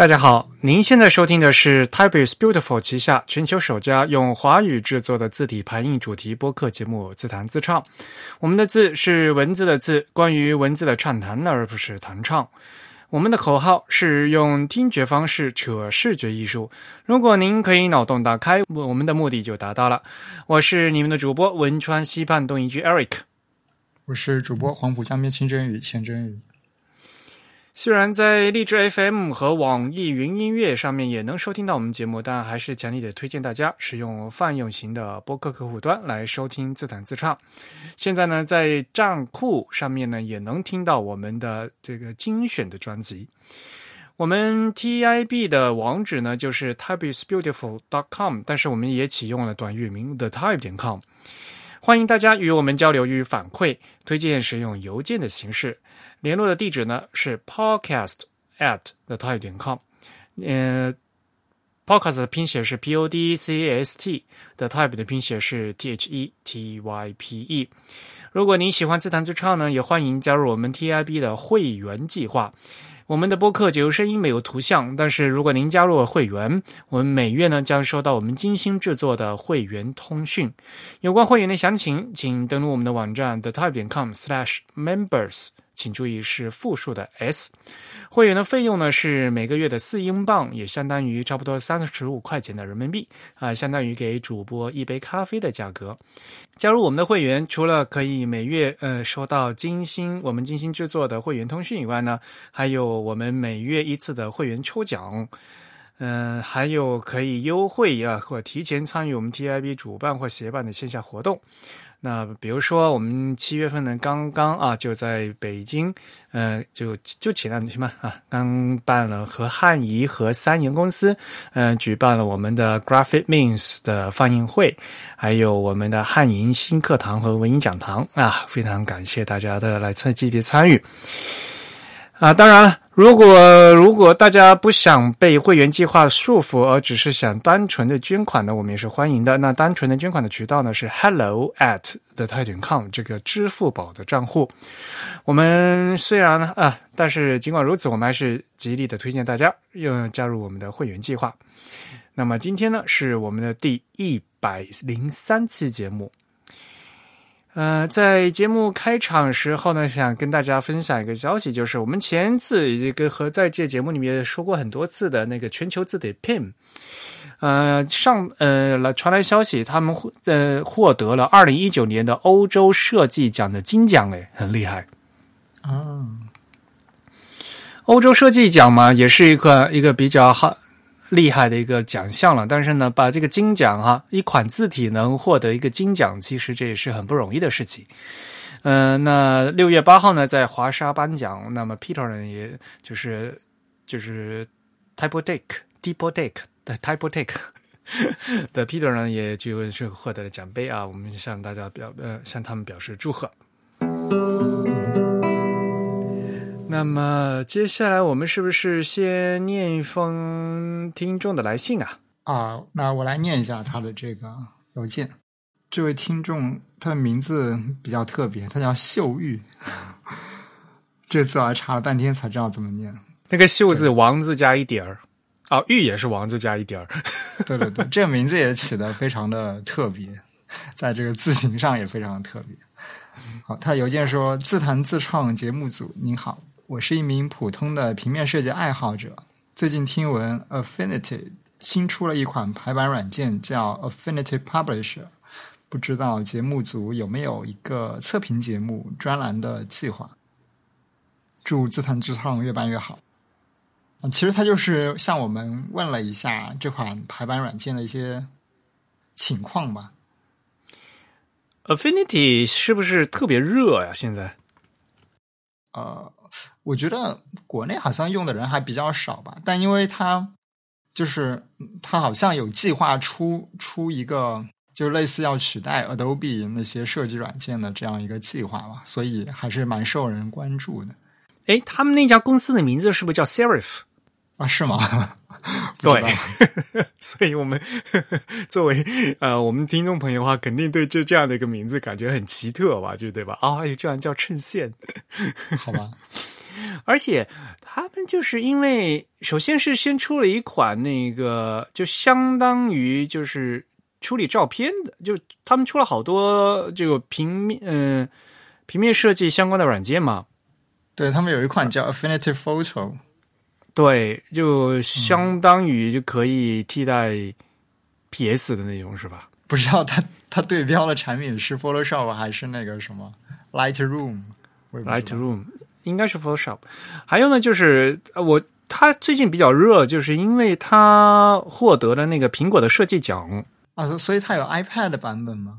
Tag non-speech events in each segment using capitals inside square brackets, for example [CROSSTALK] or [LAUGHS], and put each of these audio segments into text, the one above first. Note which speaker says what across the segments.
Speaker 1: 大家好，您现在收听的是 Type is Beautiful 旗下全球首家用华语制作的字体排印主题播客节目《自弹自唱》。我们的字是文字的字，关于文字的畅谈，而不是弹唱。我们的口号是用听觉方式扯视觉艺术。如果您可以脑洞打开，我们的目的就达到了。我是你们的主播汶川西畔东一居 Eric，
Speaker 2: 我是主播黄浦江边清真语钱真语。
Speaker 1: 虽然在荔枝 FM 和网易云音乐上面也能收听到我们节目，但还是强烈的推荐大家使用泛用型的播客客户端来收听自弹自唱。现在呢，在站酷上面呢也能听到我们的这个精选的专辑。我们 TIB 的网址呢就是 typeisbeautiful.com，但是我们也启用了短域名 the type 点 com。欢迎大家与我们交流与反馈，推荐使用邮件的形式。联络的地址呢是 podcast at the type 点 com，呃，podcast 的拼写是 p o d c a s t，the type 的拼写是 t h e t y p e。如果您喜欢自弹自唱呢，也欢迎加入我们 TIB 的会员计划。我们的播客只有声音没有图像，但是如果您加入了会员，我们每月呢将收到我们精心制作的会员通讯。有关会员的详情，请登录我们的网站 the type 点 com slash members。请注意是复数的 s，会员的费用呢是每个月的四英镑，也相当于差不多三十五块钱的人民币啊，相当于给主播一杯咖啡的价格。加入我们的会员，除了可以每月呃收到精心我们精心制作的会员通讯以外呢，还有我们每月一次的会员抽奖，嗯，还有可以优惠啊或提前参与我们 TIB 主办或协办的线下活动。那比如说，我们七月份呢，刚刚啊，就在北京，呃，就就前两天嘛啊，刚办了和汉仪和三言公司，嗯，举办了我们的 Graphic Means 的放映会，还有我们的汉仪新课堂和文艺讲堂。啊，非常感谢大家的来参积极参与。啊，当然了，如果如果大家不想被会员计划束缚，而只是想单纯的捐款呢，我们也是欢迎的。那单纯的捐款的渠道呢是 hello at the 泰点 com 这个支付宝的账户。我们虽然呢啊，但是尽管如此，我们还是极力的推荐大家用加入我们的会员计划。那么今天呢，是我们的第一百零三期节目。呃，在节目开场时候呢，想跟大家分享一个消息，就是我们前次一个和在这节目里面说过很多次的那个全球字体 PIM，呃，上呃来传来消息，他们获呃获得了二零一九年的欧洲设计奖的金奖，哎，很厉害。
Speaker 2: 啊，
Speaker 1: 欧洲设计奖嘛，也是一个一个比较好。厉害的一个奖项了，但是呢，把这个金奖哈，一款字体能获得一个金奖，其实这也是很不容易的事情。嗯，那六月八号呢，在华沙颁奖，那么 Peter 呢，也就是就是 Typotech Typotech 的 Typotech [LAUGHS] 的 Peter 呢，也就是获得了奖杯啊，我们向大家表呃向他们表示祝贺。那么接下来我们是不是先念一封听众的来信啊？
Speaker 2: 啊，那我来念一下他的这个邮件。这位听众他的名字比较特别，他叫秀玉。[LAUGHS] 这次我还查了半天才知道怎么念。
Speaker 1: 那个“秀”字王字加一点儿，啊，玉也是王字加一点儿。[LAUGHS]
Speaker 2: 对对对，这个名字也起的非常的特别，在这个字形上也非常的特别。好，他邮件说：“自弹自唱节目组，您好。”我是一名普通的平面设计爱好者。最近听闻 Affinity 新出了一款排版软件，叫 Affinity Publisher。不知道节目组有没有一个测评节目专栏的计划？祝自弹自唱越办越好。啊，其实他就是向我们问了一下这款排版软件的一些情况吧。
Speaker 1: Affinity 是不是特别热呀？现在？
Speaker 2: 呃。我觉得国内好像用的人还比较少吧，但因为它就是它好像有计划出出一个，就类似要取代 Adobe 那些设计软件的这样一个计划吧，所以还是蛮受人关注的。
Speaker 1: 哎，他们那家公司的名字是不是叫 Serif
Speaker 2: 啊？是吗？[LAUGHS]
Speaker 1: 对，[LAUGHS] 所以我们作为呃我们听众朋友的话，肯定对这这样的一个名字感觉很奇特吧？就对吧？啊，居然叫衬线，
Speaker 2: 好吧。
Speaker 1: 而且他们就是因为，首先是先出了一款那个，就相当于就是处理照片的，就他们出了好多这个平面，嗯、平面设计相关的软件嘛。
Speaker 2: 对他们有一款叫 Affinity Photo，
Speaker 1: 对，就相当于就可以替代 PS 的那种，是吧？
Speaker 2: 不知道它它对标的产品是 Photoshop 还是那个什么 Lightroom，我也不知道
Speaker 1: Lightroom 应该是 Photoshop。还有呢，就是呃我它最近比较热，就是因为它获得了那个苹果的设计奖。
Speaker 2: 啊，所所以它有 iPad 版本吗？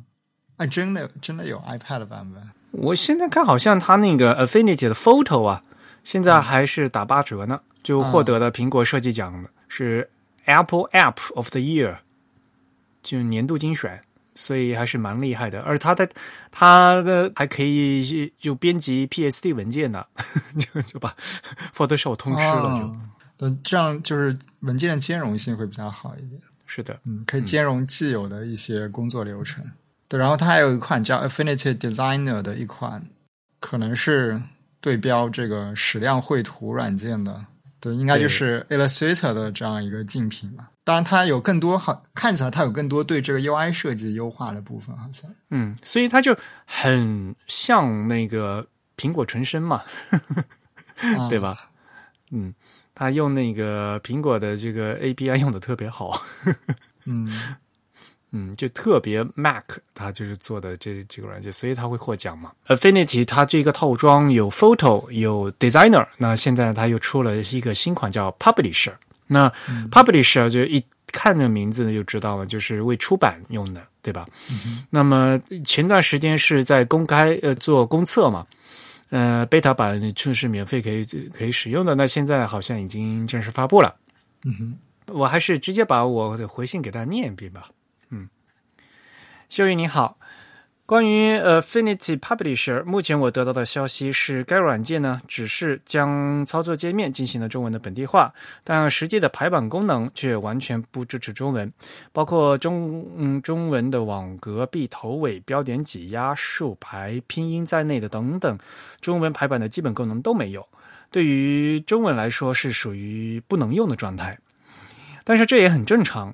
Speaker 2: 啊，真的真的有 iPad 版本。
Speaker 1: 我现在看好像它那个 Affinity 的 Photo 啊，现在还是打八折呢，就获得了苹果设计奖的，是 Apple App of the Year，就年度精选。所以还是蛮厉害的，而它的它的还可以就编辑 PSD 文件呢，[LAUGHS] 就就把 Photoshop 通吃了就。
Speaker 2: 哦，这样就是文件的兼容性会比较好一点。
Speaker 1: 是的，
Speaker 2: 嗯，可以兼容既有的一些工作流程。对，然后它还有一款叫 Affinity Designer 的一款，可能是对标这个矢量绘图软件的，对，应该就是 Illustrator 的这样一个竞品吧。当然，它有更多好看起来，它有更多对这个 UI 设计优化的部分，好像。
Speaker 1: 嗯，所以它就很像那个苹果纯生嘛，
Speaker 2: 啊 [LAUGHS]
Speaker 1: 对吧？嗯，它用那个苹果的这个 API 用的特别好，
Speaker 2: 嗯，[LAUGHS]
Speaker 1: 嗯，就特别 Mac 它就是做的这这个软件，所以它会获奖嘛。Affinity 它这个套装有 Photo 有 Designer，那现在它又出了一个新款叫 Publisher。那 Publisher 就一看这名字就知道了，就是为出版用的，对吧？那么前段时间是在公开呃做公测嘛，呃，beta 版就是免费可以可以使用的，那现在好像已经正式发布了。
Speaker 2: 嗯哼，
Speaker 1: 我还是直接把我的回信给大家念一遍吧。秀玉你好，关于 Affinity Publisher，目前我得到的消息是，该软件呢只是将操作界面进行了中文的本地化，但实际的排版功能却完全不支持中文，包括中嗯中文的网格、闭头尾、标点挤压、竖排、拼音在内的等等，中文排版的基本功能都没有。对于中文来说是属于不能用的状态。但是这也很正常。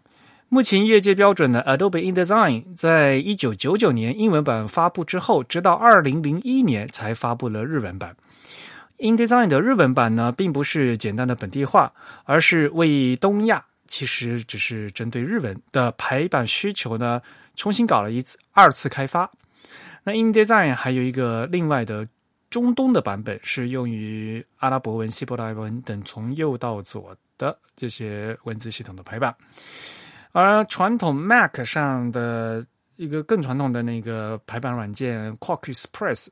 Speaker 1: 目前业界标准的 Adobe InDesign 在一九九九年英文版发布之后，直到二零零一年才发布了日文版。InDesign 的日文版呢，并不是简单的本地化，而是为东亚，其实只是针对日文的排版需求呢，重新搞了一次二次开发。那 InDesign 还有一个另外的中东的版本，是用于阿拉伯文、希伯来文等从右到左的这些文字系统的排版。而传统 Mac 上的一个更传统的那个排版软件 Quark Express，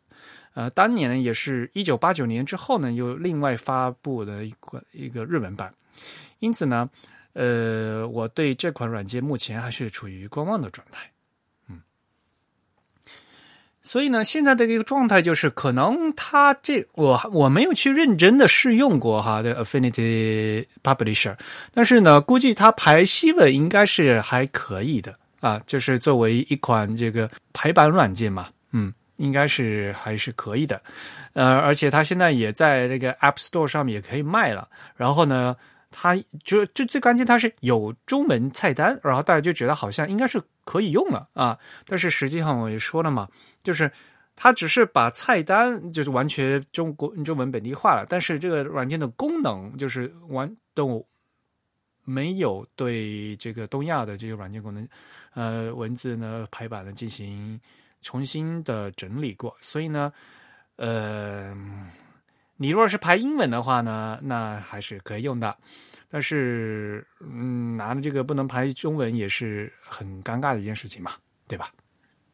Speaker 1: 呃，当年呢也是一九八九年之后呢，又另外发布的一款一个日文版。因此呢，呃，我对这款软件目前还是处于观望的状态。所以呢，现在的这个状态就是，可能它这我我没有去认真的试用过哈的 Affinity Publisher，但是呢，估计它排西文应该是还可以的啊，就是作为一款这个排版软件嘛，嗯，应该是还是可以的。呃，而且它现在也在那个 App Store 上面也可以卖了。然后呢，它就就最关键，它是有中文菜单，然后大家就觉得好像应该是可以用了啊。但是实际上我也说了嘛，就是它只是把菜单就是完全中国中文本地化了，但是这个软件的功能就是完都没有对这个东亚的这个软件功能，呃，文字呢排版呢进行重新的整理过，所以呢，呃，你如果是排英文的话呢，那还是可以用的，但是嗯，拿着这个不能排中文也是很尴尬的一件事情嘛，对吧？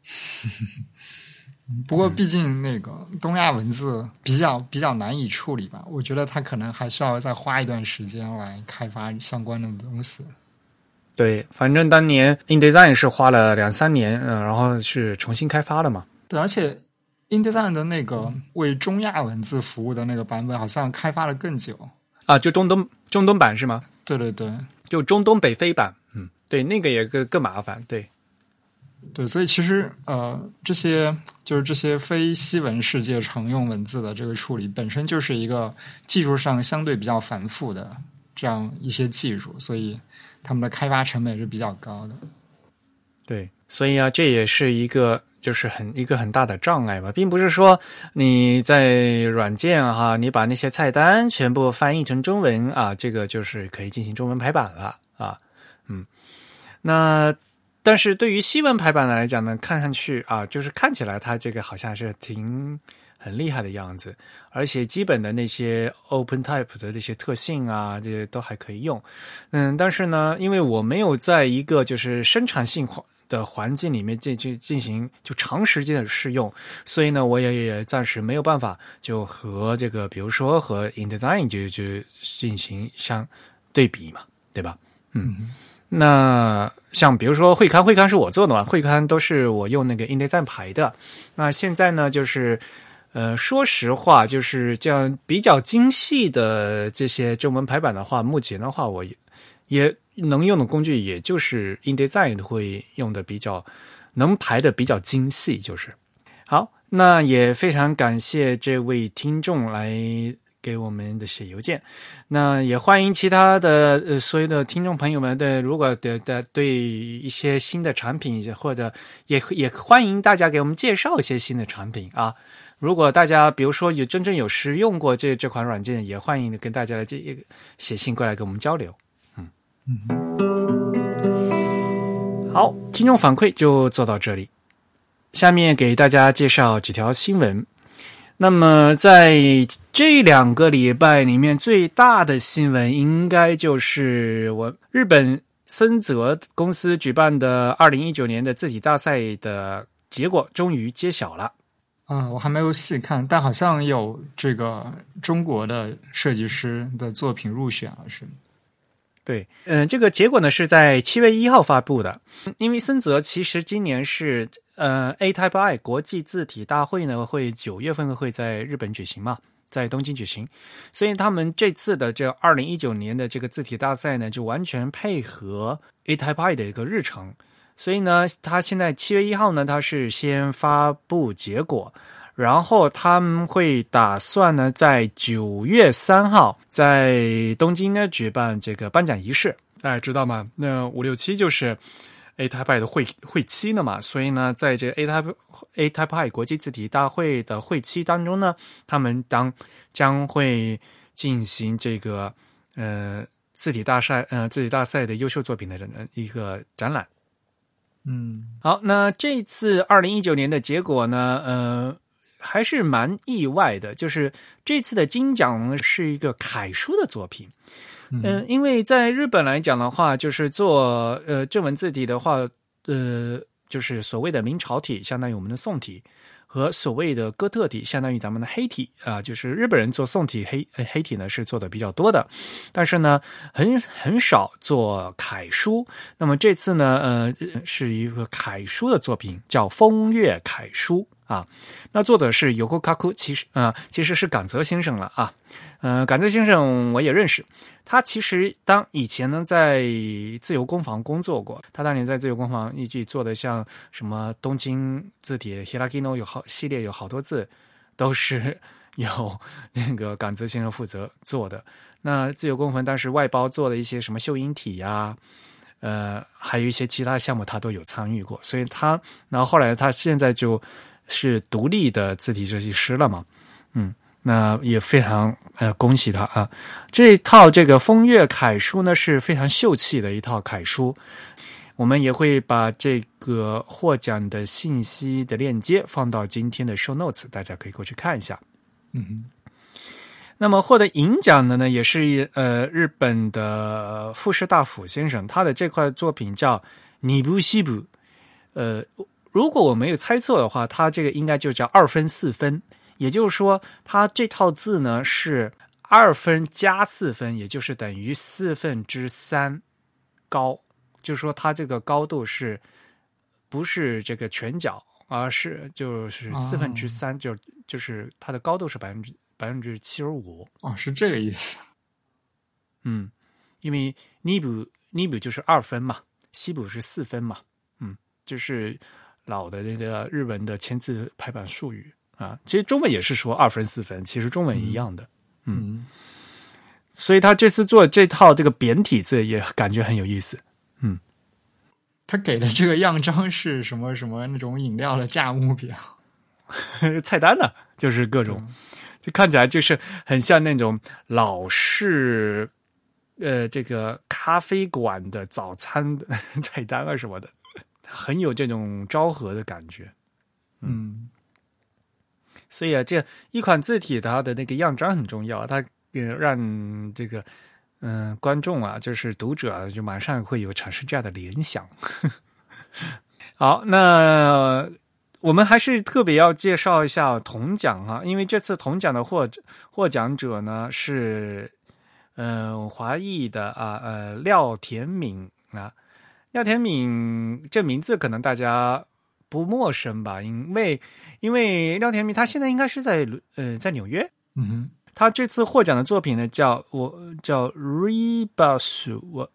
Speaker 1: [LAUGHS]
Speaker 2: 不过毕竟那个东亚文字比较比较难以处理吧，我觉得它可能还需要再花一段时间来开发相关的东西。
Speaker 1: 对，反正当年 InDesign 是花了两三年，嗯、然后是重新开发的嘛。
Speaker 2: 对，而且 InDesign 的那个为中亚文字服务的那个版本，好像开发了更久。
Speaker 1: 啊，就中东中东版是吗？
Speaker 2: 对对对，
Speaker 1: 就中东北非版，嗯，对，那个也更更麻烦，对，
Speaker 2: 对，所以其实呃，这些就是这些非西文世界常用文字的这个处理，本身就是一个技术上相对比较繁复的这样一些技术，所以他们的开发成本是比较高的。
Speaker 1: 对，所以啊，这也是一个就是很一个很大的障碍吧，并不是说你在软件哈，你把那些菜单全部翻译成中文啊，这个就是可以进行中文排版了啊，嗯，那。但是对于西文排版来讲呢，看上去啊，就是看起来它这个好像是挺很厉害的样子，而且基本的那些 Open Type 的那些特性啊，这些都还可以用。嗯，但是呢，因为我没有在一个就是生产性的环境里面进进进行就长时间的试用，所以呢，我也也暂时没有办法就和这个比如说和 InDesign 就就进行相对比嘛，对吧？嗯。那像比如说会刊，会刊是我做的嘛？会刊都是我用那个 InDesign 排的。那现在呢，就是呃，说实话，就是这样比较精细的这些中文排版的话，目前的话，我也也能用的工具，也就是 InDesign 会用的比较能排的比较精细，就是好。那也非常感谢这位听众来。给我们的写邮件，那也欢迎其他的呃所有的听众朋友们的，如果的的对一些新的产品或者也也欢迎大家给我们介绍一些新的产品啊。如果大家比如说有真正有使用过这这款软件，也欢迎跟大家来这写信过来跟我们交流。嗯，好，听众反馈就做到这里，下面给大家介绍几条新闻。那么，在这两个礼拜里面，最大的新闻应该就是我日本森泽公司举办的二零一九年的字体大赛的结果终于揭晓了。
Speaker 2: 啊，我还没有细看，但好像有这个中国的设计师的作品入选了，是吗？
Speaker 1: 对，嗯，这个结果呢是在七月一号发布的。因为森泽其实今年是呃 A Type I 国际字体大会呢会九月份会在日本举行嘛，在东京举行，所以他们这次的这二零一九年的这个字体大赛呢就完全配合 A Type I 的一个日程，所以呢，他现在七月一号呢他是先发布结果。然后他们会打算呢，在九月三号在东京呢举办这个颁奖仪式，大家知道吗？那五六七就是 A Type I 的会会期了嘛，所以呢，在这个 A Type A Type I 国际字体大会的会期当中呢，他们当将会进行这个呃字体大赛呃字体大赛的优秀作品的一个展览。
Speaker 2: 嗯，
Speaker 1: 好，那这次二零一九年的结果呢，呃。还是蛮意外的，就是这次的金奖呢是一个楷书的作品，嗯，因为在日本来讲的话，就是做呃正文字体的话，呃，就是所谓的明朝体，相当于我们的宋体。和所谓的哥特体，相当于咱们的黑体啊，就是日本人做宋体黑黑体呢是做的比较多的，但是呢很很少做楷书。那么这次呢，呃，是一个楷书的作品，叫《风月楷书》啊。那作者是有沟卡库，其实啊，其实是冈泽先生了啊。嗯，感泽先生我也认识，他其实当以前呢在自由工坊工作过，他当年在自由工坊一直做的像什么东京字体 Hiragino 有好系列有好多字，都是由那个感泽先生负责做的。那自由工坊当时外包做的一些什么秀英体呀，呃，还有一些其他项目他都有参与过，所以他然后后来他现在就是独立的字体设计师了嘛，嗯。那也非常呃，恭喜他啊！这套这个风月楷书呢是非常秀气的一套楷书，我们也会把这个获奖的信息的链接放到今天的 show notes，大家可以过去看一下。
Speaker 2: 嗯，
Speaker 1: 那么获得银奖的呢，也是呃日本的富士大辅先生，他的这块作品叫《尼布西布》，呃，如果我没有猜错的话，它这个应该就叫二分四分。也就是说，它这套字呢是二分加四分，也就是等于四分之三高。就是说，它这个高度是不是这个全角，而是就是四分之三，就就是它的高度是百分之百分之七十五。
Speaker 2: 哦，是这个意思。
Speaker 1: 嗯，因为尼布尼布就是二分嘛，西部是四分嘛。嗯就是老的那个日文的签字排版术语啊。其实中文也是说二分四分，其实中文一样的。
Speaker 2: 嗯
Speaker 1: 所以他这次做这套这个扁体字也感觉很有意思。
Speaker 2: 嗯他给的这个样章是什么什么那种饮料的价目表？[LAUGHS]
Speaker 1: 菜单呢，就是各种，就看起来就是很像那种老式，呃，这个咖啡馆的早餐的 [LAUGHS] 菜单啊什么的，很有这种昭和的感觉。
Speaker 2: 嗯
Speaker 1: 所以啊，这一款字体它的那个样章很重要，它呃让这个嗯、观众啊，就是读者啊，就马上会有产生这样的联想。[LAUGHS] 好，那我们还是特别要介绍一下铜奖啊，因为这次铜奖的获获奖者呢是呃华裔的啊呃廖田敏啊，廖天敏这名字可能大家不陌生吧，因为因为廖天敏他现在应该是在呃在纽约，
Speaker 2: 嗯哼。
Speaker 1: 他这次获奖的作品呢，叫我叫 Ribasu，我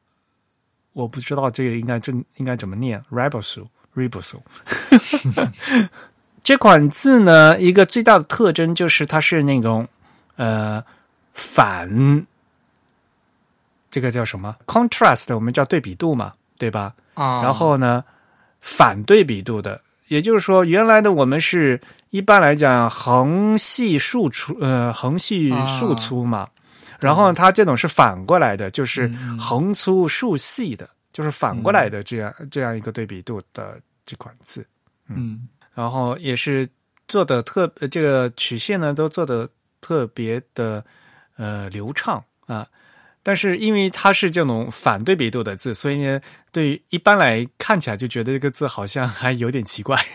Speaker 1: 我不知道这个应该正应该怎么念 Ribasu Ribasu。[LAUGHS] 这款字呢，一个最大的特征就是它是那种呃反这个叫什么？Contrast，我们叫对比度嘛，对吧？
Speaker 2: 啊，
Speaker 1: 然后呢，反对比度的，也就是说，原来的我们是一般来讲横细竖粗，呃，横细竖粗嘛，然后它这种是反过来的，就是
Speaker 2: 嗯。
Speaker 1: 横粗竖细的，就是反过来的这样、这样一个对比度的这款字，
Speaker 2: 嗯。
Speaker 1: 然后也是做的特呃这个曲线呢都做的特别的呃流畅啊。但是因为它是这种反对比度的字，所以呢，对于一般来看起来就觉得这个字好像还有点奇怪。[LAUGHS]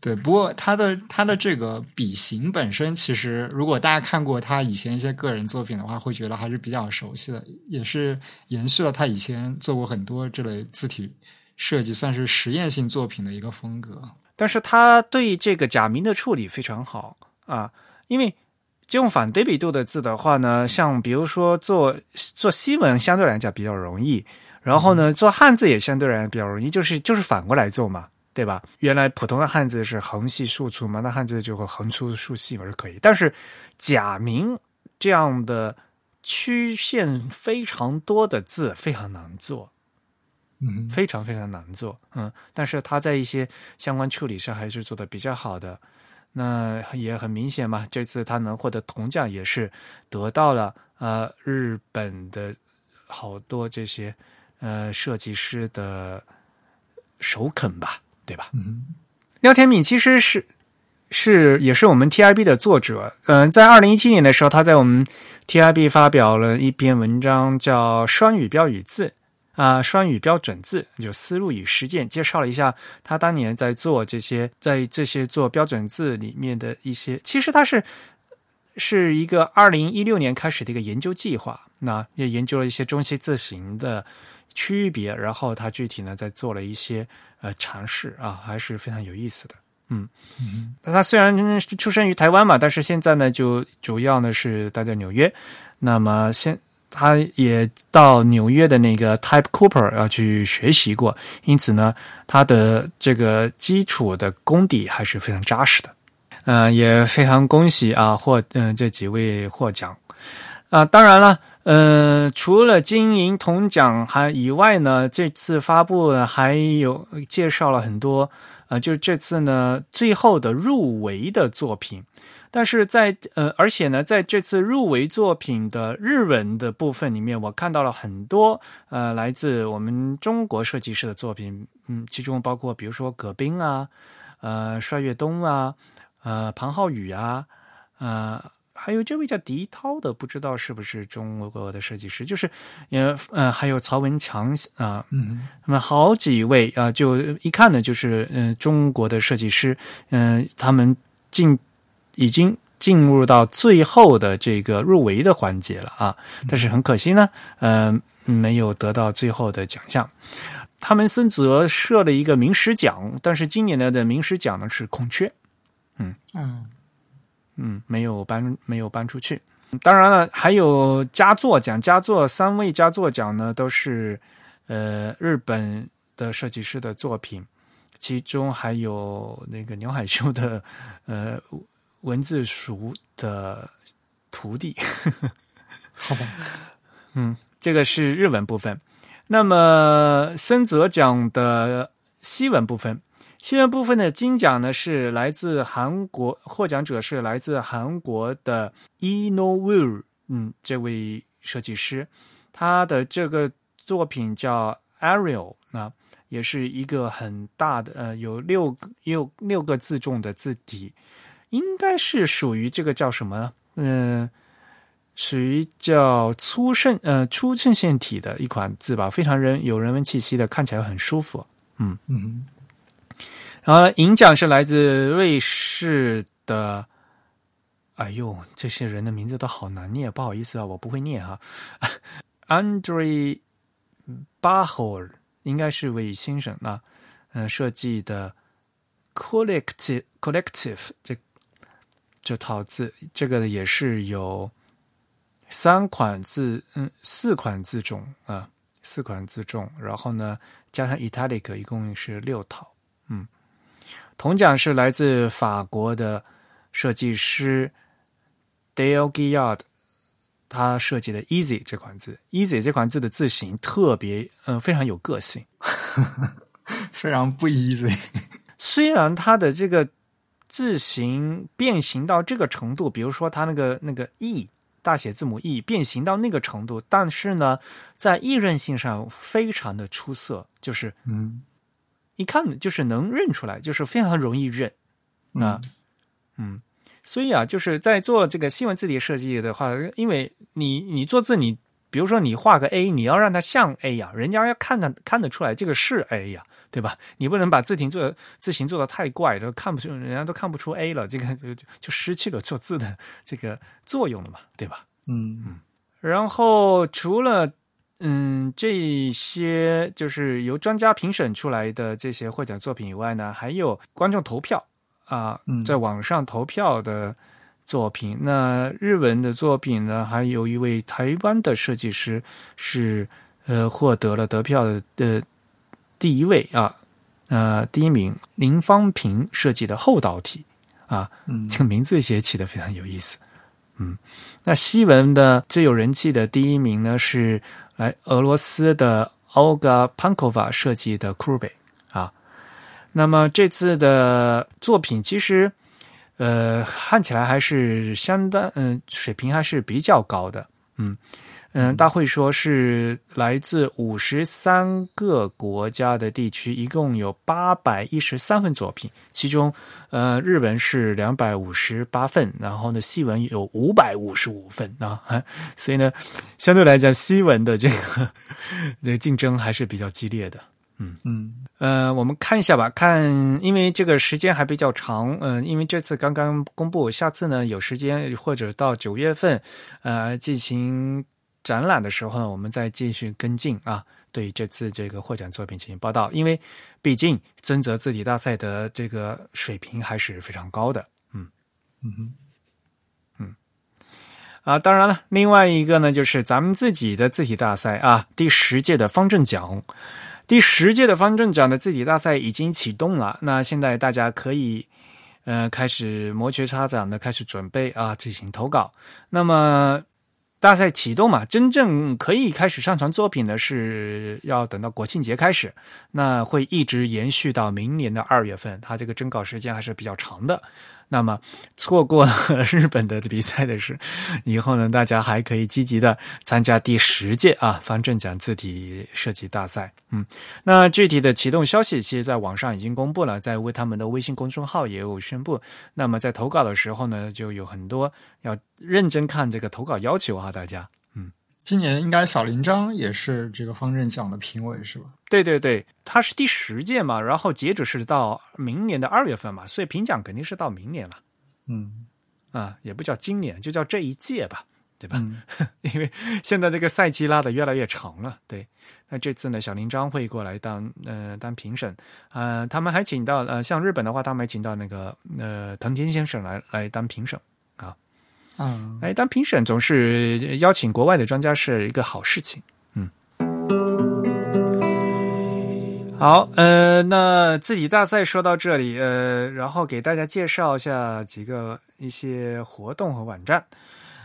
Speaker 2: 对，不过他的他的这个笔形本身，其实如果大家看过他以前一些个人作品的话，会觉得还是比较熟悉的，也是延续了他以前做过很多这类字体设计，算是实验性作品的一个风格。
Speaker 1: 但是他对这个假名的处理非常好啊，因为这种反对比度的字的话呢，像比如说做做西文相对来讲比较容易，然后呢做汉字也相对来讲比较容易，就是就是反过来做嘛，对吧？原来普通的汉字是横细竖粗嘛，那汉字就会横粗竖细嘛是可以，但是假名这样的曲线非常多的字非常难做。
Speaker 2: 嗯
Speaker 1: 非常非常难做，嗯，但是它在一些相关处理上还是做的比较好的。那也很明显嘛，这次他能获得铜奖也是得到了呃日本的好多这些呃设计师的首肯吧，对吧？
Speaker 2: 嗯
Speaker 1: 廖天敏其实是是也是我们 TIB 的作者，嗯、在二零一七年的时候，他在我们 TIB 发表了一篇文章，叫《双语标语字》啊、双语标准字》，就思路与实践，介绍了一下他当年在做这些，在这些做标准字里面的一些，其实他是是一个二零一六年开始的一个研究计划，那也研究了一些中西字形的区别，然后他具体呢在做了一些呃尝试啊，还是非常有意思的。嗯，那他虽然出生于台湾嘛，但是现在呢就主要呢是待在纽约。那么现他也到纽约的那个 Type Cooper 要去学习过，因此呢，他的这个基础的功底还是非常扎实的。呃，也非常恭喜啊，获嗯、这几位获奖啊、当然了，呃，除了金银铜奖还以外呢，这次发布还有介绍了很多呃，就是这次呢最后的入围的作品。但是在呃，而且呢，在这次入围作品的日文的部分里面，我看到了很多呃来自我们中国设计师的作品，嗯，其中包括比如说葛冰啊，呃，帅岳东啊，呃，庞浩宇啊，呃，还有这位叫狄涛的，不知道是不是中国的设计师，就是也呃，还有曹文强啊、
Speaker 2: 嗯。
Speaker 1: 那么好几位啊、就一看呢，就是嗯、呃中国的设计师，嗯、他们进已经进入到最后的这个入围的环节了啊，但是很可惜呢，嗯、没有得到最后的奖项。他们森泽设了一个名师奖，但是今年的的名师奖呢是空缺，
Speaker 2: 嗯
Speaker 1: 嗯嗯，没有搬没有搬出去。当然了，还有佳作奖，佳作三位佳作奖呢都是呃日本的设计师的作品，其中还有那个鸟海秀的呃文字熟的徒弟。[LAUGHS]
Speaker 2: 好吧，
Speaker 1: 嗯，这个是日文部分。那么森泽奖的西文部分，西文部分的金奖呢是来自韩国，获奖者是来自韩国的 Ino Will，嗯，这位设计师，他的这个作品叫 Ariel 啊，也是一个很大的，呃，有六个有六个字重的字体，应该是属于这个叫什么？嗯。属于叫粗衬呃粗衬线体的一款字吧，非常人有人文气息的，看起来很舒服。嗯
Speaker 2: 嗯，
Speaker 1: 然后银奖是来自瑞士的，哎呦，这些人的名字都好难念，不好意思啊，我不会念哈。[LAUGHS] Andre Bahor 应该是位先生啊，嗯，设计的 Collective Collective 这这套字，这个也是有。三款字，嗯，四款字种啊，四款字种，然后呢，加上 italic，一共是六套，嗯。铜奖是来自法国的设计师 Dale Gillard，他设计的 easy 这款字，easy 这款字的字形特别，嗯，非常有个性，[LAUGHS]
Speaker 2: 非常不 easy。
Speaker 1: 虽然它的这个字形变形到这个程度，比如说它那个那个 e。大写字母 e 变形到那个程度，但是呢，在易认性上非常的出色，就是
Speaker 2: 嗯，
Speaker 1: 一看就是能认出来，就是非常容易认啊，嗯，所以啊，就是在做这个新闻字体设计的话，因为你你做字，你比如说你画个 a，你要让它像 a 呀，人家要看得看得出来这个是 a 呀。对吧？你不能把字形做字形做的太怪，都看不出，人家都看不出 A 了，这个就就失去了做字的这个作用了嘛，对吧？
Speaker 2: 嗯
Speaker 1: 嗯。然后除了嗯这些就是由专家评审出来的这些获奖作品以外呢，还有观众投票啊，在网上投票的作品。那日文的作品呢，还有一位台湾的设计师是呃获得了得票的。第一位啊，呃，第一名林芳平设计的后导体啊，这个名字也起的非常有意思。嗯，那西文的最有人气的第一名呢是来俄罗斯的 Olga Pankova 设计的库贝啊。那么这次的作品其实呃看起来还是相当嗯水平还是比较高的嗯。嗯，大会说是来自五十三个国家的地区，一共有八百一十三份作品，其中，呃，日文是两百五十八份，然后呢，西文有五百五十五份啊，所以呢，相对来讲，西文的这个 [LAUGHS] 这个竞争还是比较激烈的。嗯
Speaker 2: 嗯，
Speaker 1: 呃，我们看一下吧，看，因为这个时间还比较长，嗯，因为这次刚刚公布，下次呢有时间或者到九月份，呃，进行。展览的时候呢，我们再继续跟进啊，对这次这个获奖作品进行报道。因为毕竟尊泽字体大赛的这个水平还是非常高的。
Speaker 2: 嗯嗯哼
Speaker 1: 嗯啊，当然了，另外一个呢，就是咱们自己的字体大赛啊，第十届的方正奖，第十届的方正奖的字体大赛已经启动了。那现在大家可以呃开始摩拳擦掌的开始准备啊，进行投稿。那么。大赛启动嘛，真正可以开始上传作品的是要等到国庆节开始，那会一直延续到明年的二月份，它这个征稿时间还是比较长的。那么错过了日本的比赛的是，以后呢，大家还可以积极的参加第十届啊方正奖字体设计大赛。嗯，那具体的启动消息，其实在网上已经公布了，在为他们的微信公众号也有宣布。那么在投稿的时候呢，就有很多要认真看这个投稿要求啊，大家。嗯，
Speaker 2: 今年应该小林章也是这个方阵奖的评委是吧？
Speaker 1: 对对对，他是第十届嘛，然后截止是到明年的二月份嘛，所以评奖肯定是到明年了。
Speaker 2: 嗯，
Speaker 1: 啊，也不叫今年，就叫这一届吧，对吧？[LAUGHS] 因为现在这个赛季拉的越来越长了。对，那这次呢，小林章会过来当呃当评审，呃，他们还请到呃像日本的话，他们还请到那个呃藤田先生来来当评审啊。
Speaker 2: 嗯，
Speaker 1: 哎当评审总是邀请国外的专家是一个好事情。嗯。好，呃，那字体大赛说到这里，呃，然后给大家介绍一下几个一些活动和网站。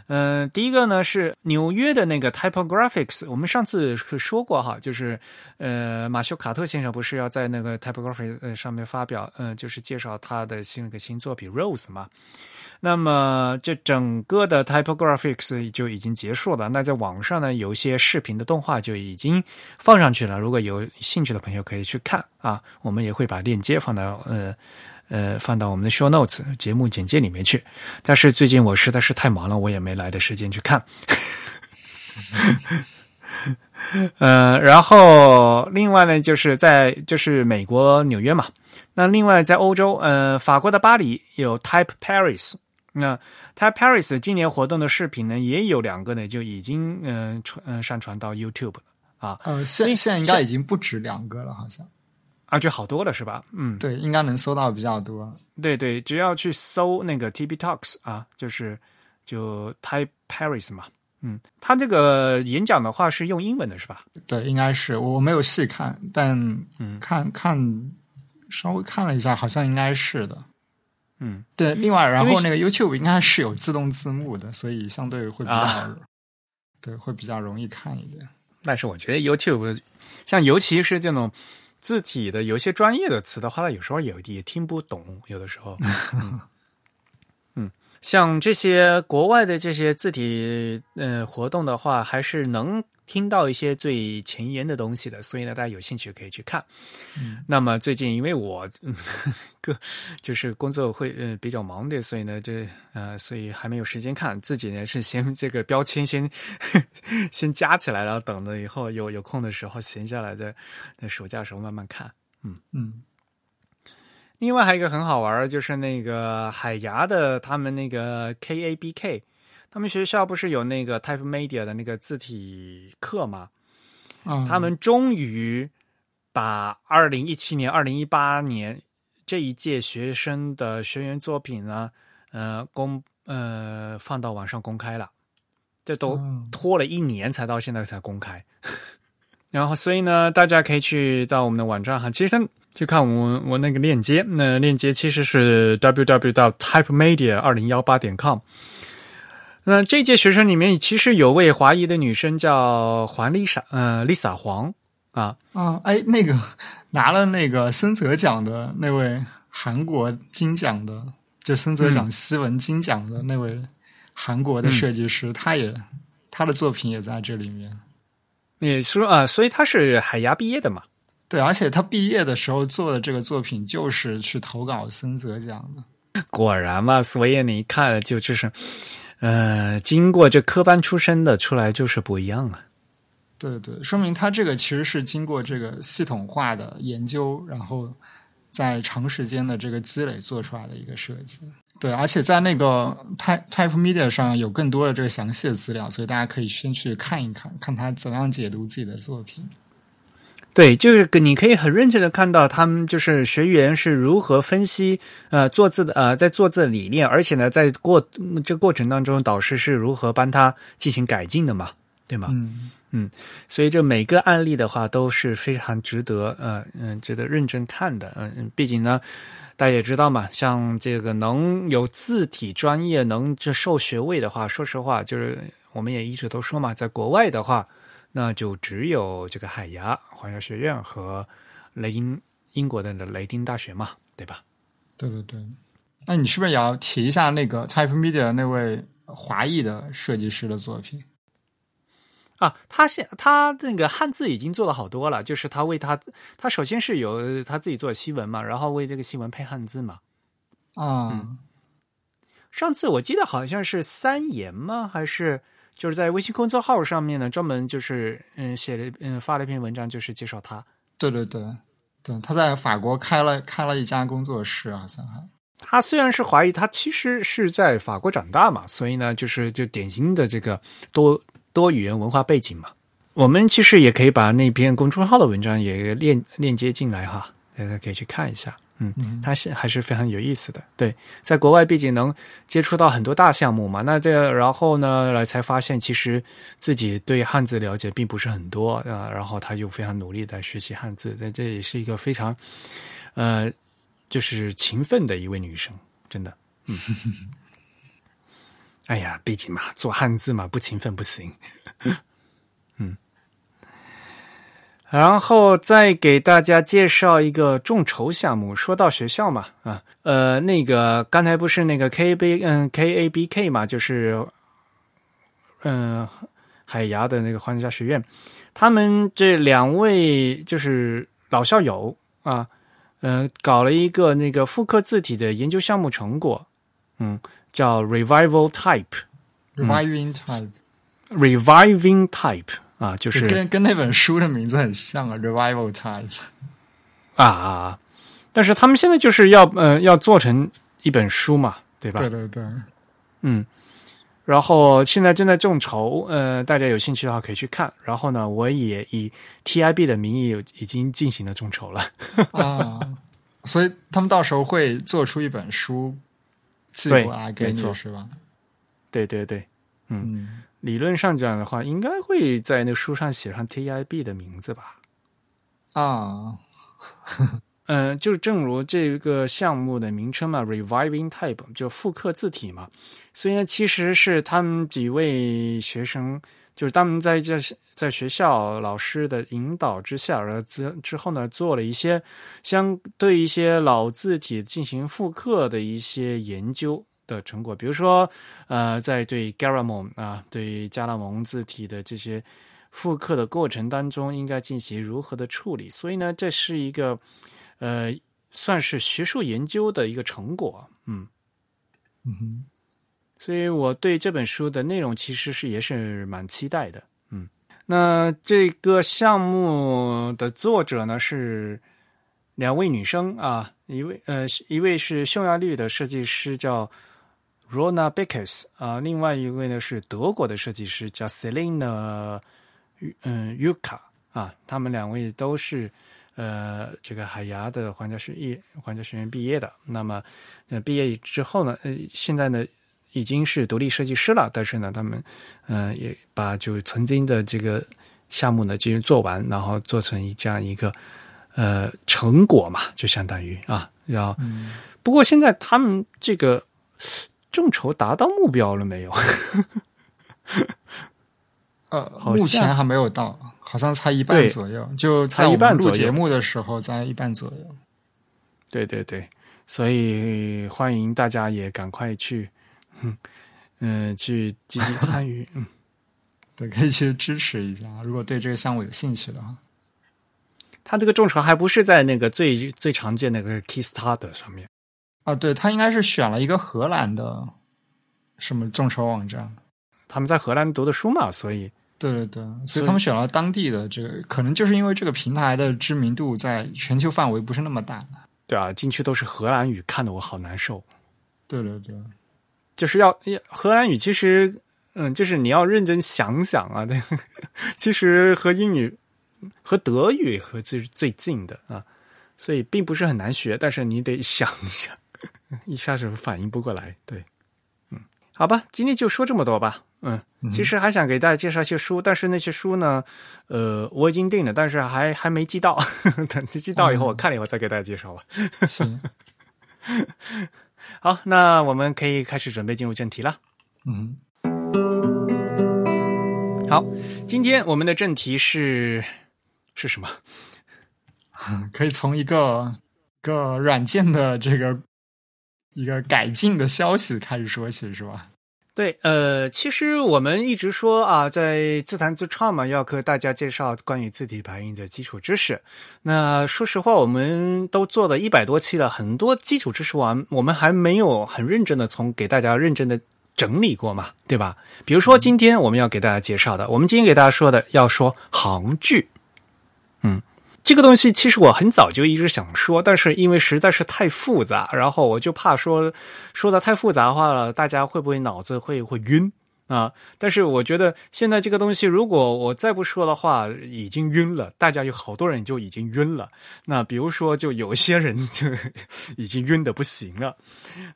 Speaker 1: 嗯，第一个呢是纽约的那个 Typographics，我们上次说过哈，就是呃，马修卡特先生不是要在那个 Typographics 上面发表，嗯，就是介绍他的新那个新作品 Rose 嘛。那么这整个的 Typographics 就已经结束了。那在网上呢，有一些视频的动画就已经放上去了。如果有兴趣的朋友可以去看啊，我们也会把链接放到呃。呃，放到我们的 show notes 节目简介里面去。但是最近我实在是太忙了，我也没来的时间去看。[LAUGHS] 呃，然后另外呢，就是在就是美国纽约嘛。那另外在欧洲，呃，法国的巴黎有 Type Paris。那 Type Paris 今年活动的视频呢，也有两个呢，就已经嗯传嗯上传到 YouTube 了啊。
Speaker 2: 呃，现现在应该已经不止两个了，好像。
Speaker 1: 啊，就好多了是吧？嗯，
Speaker 2: 对，应该能搜到比较多。
Speaker 1: 对对，只要去搜那个 TB Talks 啊，就是就 Type Paris 嘛。嗯，他这个演讲的话是用英文的是吧？
Speaker 2: 对，应该是我没有细看，但嗯，看看稍微看了一下，好像应该是的。
Speaker 1: 嗯，
Speaker 2: 对。另外，然后那个 YouTube 应该是有自动字幕的，所以相对会比较 [LAUGHS] 对，会比较容易看一点。
Speaker 1: 但是我觉得 YouTube 像尤其是这种。字体的有些专业的词的话，有时候也也听不懂，有的时候。嗯，[LAUGHS] 像这些国外的这些字体呃活动的话，还是能。听到一些最前沿的东西的，所以呢，大家有兴趣可以去看。
Speaker 2: 嗯，
Speaker 1: 那么最近因为我个就是工作会呃比较忙的，所以呢，这呃所以还没有时间看。自己呢是先这个标签先 [LAUGHS] 先加起来，然后等着以后有有空的时候闲下来的那暑假时候慢慢看。嗯
Speaker 2: 嗯。
Speaker 1: 另外还有一个很好玩就是那个海牙的他们那个 KABK。他们学校不是有那个 Type Media 的那个字体课吗？他们终于把二零一七年、二零一八年这一届学生的学员作品呢，呃，公呃放到网上公开了。这都拖了一年才到现在才公开。[LAUGHS] 然后，所以呢，大家可以去到我们的网站哈，其实去看我我那个链接，那链接其实是 www 到 Type Media 二零幺八点 com。那这届学生里面，其实有位华裔的女生叫黄丽莎，呃，Lisa 黄啊
Speaker 2: 啊，哎，那个拿了那个森泽奖的那位韩国金奖的，就森泽奖西文金奖的那位韩国的设计师，他也他的作品也在这里面。
Speaker 1: 你说啊，所以他是海牙毕业的嘛？
Speaker 2: 对，而且他毕业的时候做的这个作品就是去投稿森泽奖的。
Speaker 1: 果然嘛，所以你一看，就就是。呃，经过这科班出身的出来就是不一样了。
Speaker 2: 对对，说明他这个其实是经过这个系统化的研究，然后在长时间的这个积累做出来的一个设计。对，而且在那个 Type Type Media 上有更多的这个详细的资料，所以大家可以先去看一看，看他怎样解读自己的作品。
Speaker 1: 对，就是你可以很认真的看到他们就是学员是如何分析呃做字的呃在做字的理念，而且呢在过这个过程当中，导师是如何帮他进行改进的嘛，对吗？
Speaker 2: 嗯
Speaker 1: 嗯，所以这每个案例的话都是非常值得呃嗯值得认真看的，嗯嗯，毕竟呢大家也知道嘛，像这个能有字体专业能这授学位的话，说实话就是我们也一直都说嘛，在国外的话。那就只有这个海牙皇家学院和雷英英国的雷丁大学嘛，对吧？
Speaker 2: 对对对。那你是不是也要提一下那个 Type Media 那位华裔的设计师的作品
Speaker 1: 啊？他现他那个汉字已经做了好多了，就是他为他他首先是有他自己做西文嘛，然后为这个西文配汉字嘛。
Speaker 2: 啊，
Speaker 1: 上次我记得好像是三言吗？还是？就是在微信公众号上面呢，专门就是嗯写了嗯发了一篇文章，就是介绍他。
Speaker 2: 对对对对，他在法国开了开了一家工作室，好像还。
Speaker 1: 他虽然是华裔，他其实是在法国长大嘛，所以呢，就是就典型的这个多多语言文化背景嘛。我们其实也可以把那篇公众号的文章也链链接进来哈，大家可以去看一下。嗯，它是还是非常有意思的。对，在国外毕竟能接触到很多大项目嘛，那这然后呢，来才发现其实自己对汉字了解并不是很多啊，然后他就非常努力的学习汉字，这这也是一个非常呃，就是勤奋的一位女生，真的，嗯。[LAUGHS] 哎呀，毕竟嘛，做汉字嘛，不勤奋不行。嗯，然后再给大家介绍一个众筹项目。说到学校嘛，啊，呃，那个刚才不是那个 K B 嗯 K A B K 嘛，就是嗯海牙的那个皇家学院，他们这两位就是老校友啊，呃，搞了一个那个复刻字体的研究项目成果，嗯。叫 revival
Speaker 2: type，reviving
Speaker 1: type，reviving type 啊，就是
Speaker 2: 跟跟那本书的名字很像啊，revival Time
Speaker 1: 啊啊！但是他们现在就是要呃要做成一本书嘛，对吧？
Speaker 2: 对对对，
Speaker 1: 嗯。然后现在正在众筹，呃，大家有兴趣的话可以去看。然后呢，我也以 TIB 的名义已经进行了众筹了 [LAUGHS]
Speaker 2: 啊，所以他们到时候会做出一本书。
Speaker 1: 寄
Speaker 2: 过来给你，是吧？
Speaker 1: 对对对，嗯，理论上讲的话，应该会在那书上写上 TIB 的名字吧？
Speaker 2: 啊，
Speaker 1: 嗯，[LAUGHS] 就正如这个项目的名称嘛，Reviving Type 就复刻字体嘛，所以呢，其实是他们几位学生。就是他们在这在学校老师的引导之下，然后之之后呢，做了一些相对一些老字体进行复刻的一些研究的成果。比如说，呃，在对 Garamond 啊，对加拉蒙字体的这些复刻的过程当中，应该进行如何的处理？所以呢，这是一个呃，算是学术研究的一个成果。
Speaker 2: 嗯嗯哼。
Speaker 1: 所以我对这本书的内容其实是也是蛮期待的，嗯，那这个项目的作者呢是两位女生啊，一位呃一位是匈牙利的设计师叫 Rona Bickers 啊，另外一位呢是德国的设计师叫 Selina 嗯 Yuka 啊，他们两位都是呃这个海牙的皇家学业皇家学院毕业的，那么呃毕业之后呢，呃现在呢。已经是独立设计师了，但是呢，他们嗯也把就曾经的这个项目呢进行做完，然后做成一这样一个呃成果嘛，就相当于啊要。不过现在他们这个众筹达到目标了没有？[LAUGHS]
Speaker 2: 呃，目前还没有到，好像才一半左右，就在
Speaker 1: 一半
Speaker 2: 录节目的时候在一半左右。
Speaker 1: 对对对，所以欢迎大家也赶快去。嗯 [LAUGHS] 嗯，去积极参与，[LAUGHS] 嗯，
Speaker 2: 对，可以去支持一下。如果对这个项目有兴趣的话，
Speaker 1: 他这个众筹还不是在那个最最常见那个 Kickstarter 上面
Speaker 2: 啊？对他应该是选了一个荷兰的什么众筹网站，
Speaker 1: 他们在荷兰读的书嘛，所以
Speaker 2: 对对对，所以他们选了当地的这个，可能就是因为这个平台的知名度在全球范围不是那么大。
Speaker 1: 对啊，进去都是荷兰语，看得我好难受。
Speaker 2: 对对对。
Speaker 1: 就是要荷兰语，其实嗯，就是你要认真想想啊。对，[LAUGHS] 其实和英语、和德语和最最近的啊，所以并不是很难学，但是你得想一想，[LAUGHS] 一下子反应不过来。对，嗯，好吧，今天就说这么多吧。嗯，其实还想给大家介绍一些书，但是那些书呢，呃，我已经订了，但是还还没寄到。[LAUGHS] 等寄到以后，我看了以后再给大家介绍吧。
Speaker 2: 行。[LAUGHS]
Speaker 1: 好，那我们可以开始准备进入正题了。
Speaker 2: 嗯，
Speaker 1: 好，今天我们的正题是是什么？
Speaker 2: 可以从一个个软件的这个一个改进的消息开始说起，是吧？
Speaker 1: 对，呃，其实我们一直说啊，在自弹自唱嘛，要和大家介绍关于字体排印的基础知识。那说实话，我们都做了一百多期了，很多基础知识完，我们还没有很认真的从给大家认真的整理过嘛，对吧？比如说今天我们要给大家介绍的，我们今天给大家说的要说行距，嗯。这个东西其实我很早就一直想说，但是因为实在是太复杂，然后我就怕说说的太复杂化了，大家会不会脑子会会晕啊。但是我觉得现在这个东西，如果我再不说的话，已经晕了。大家有好多人就已经晕了。那比如说，就有些人就已经晕的不行了。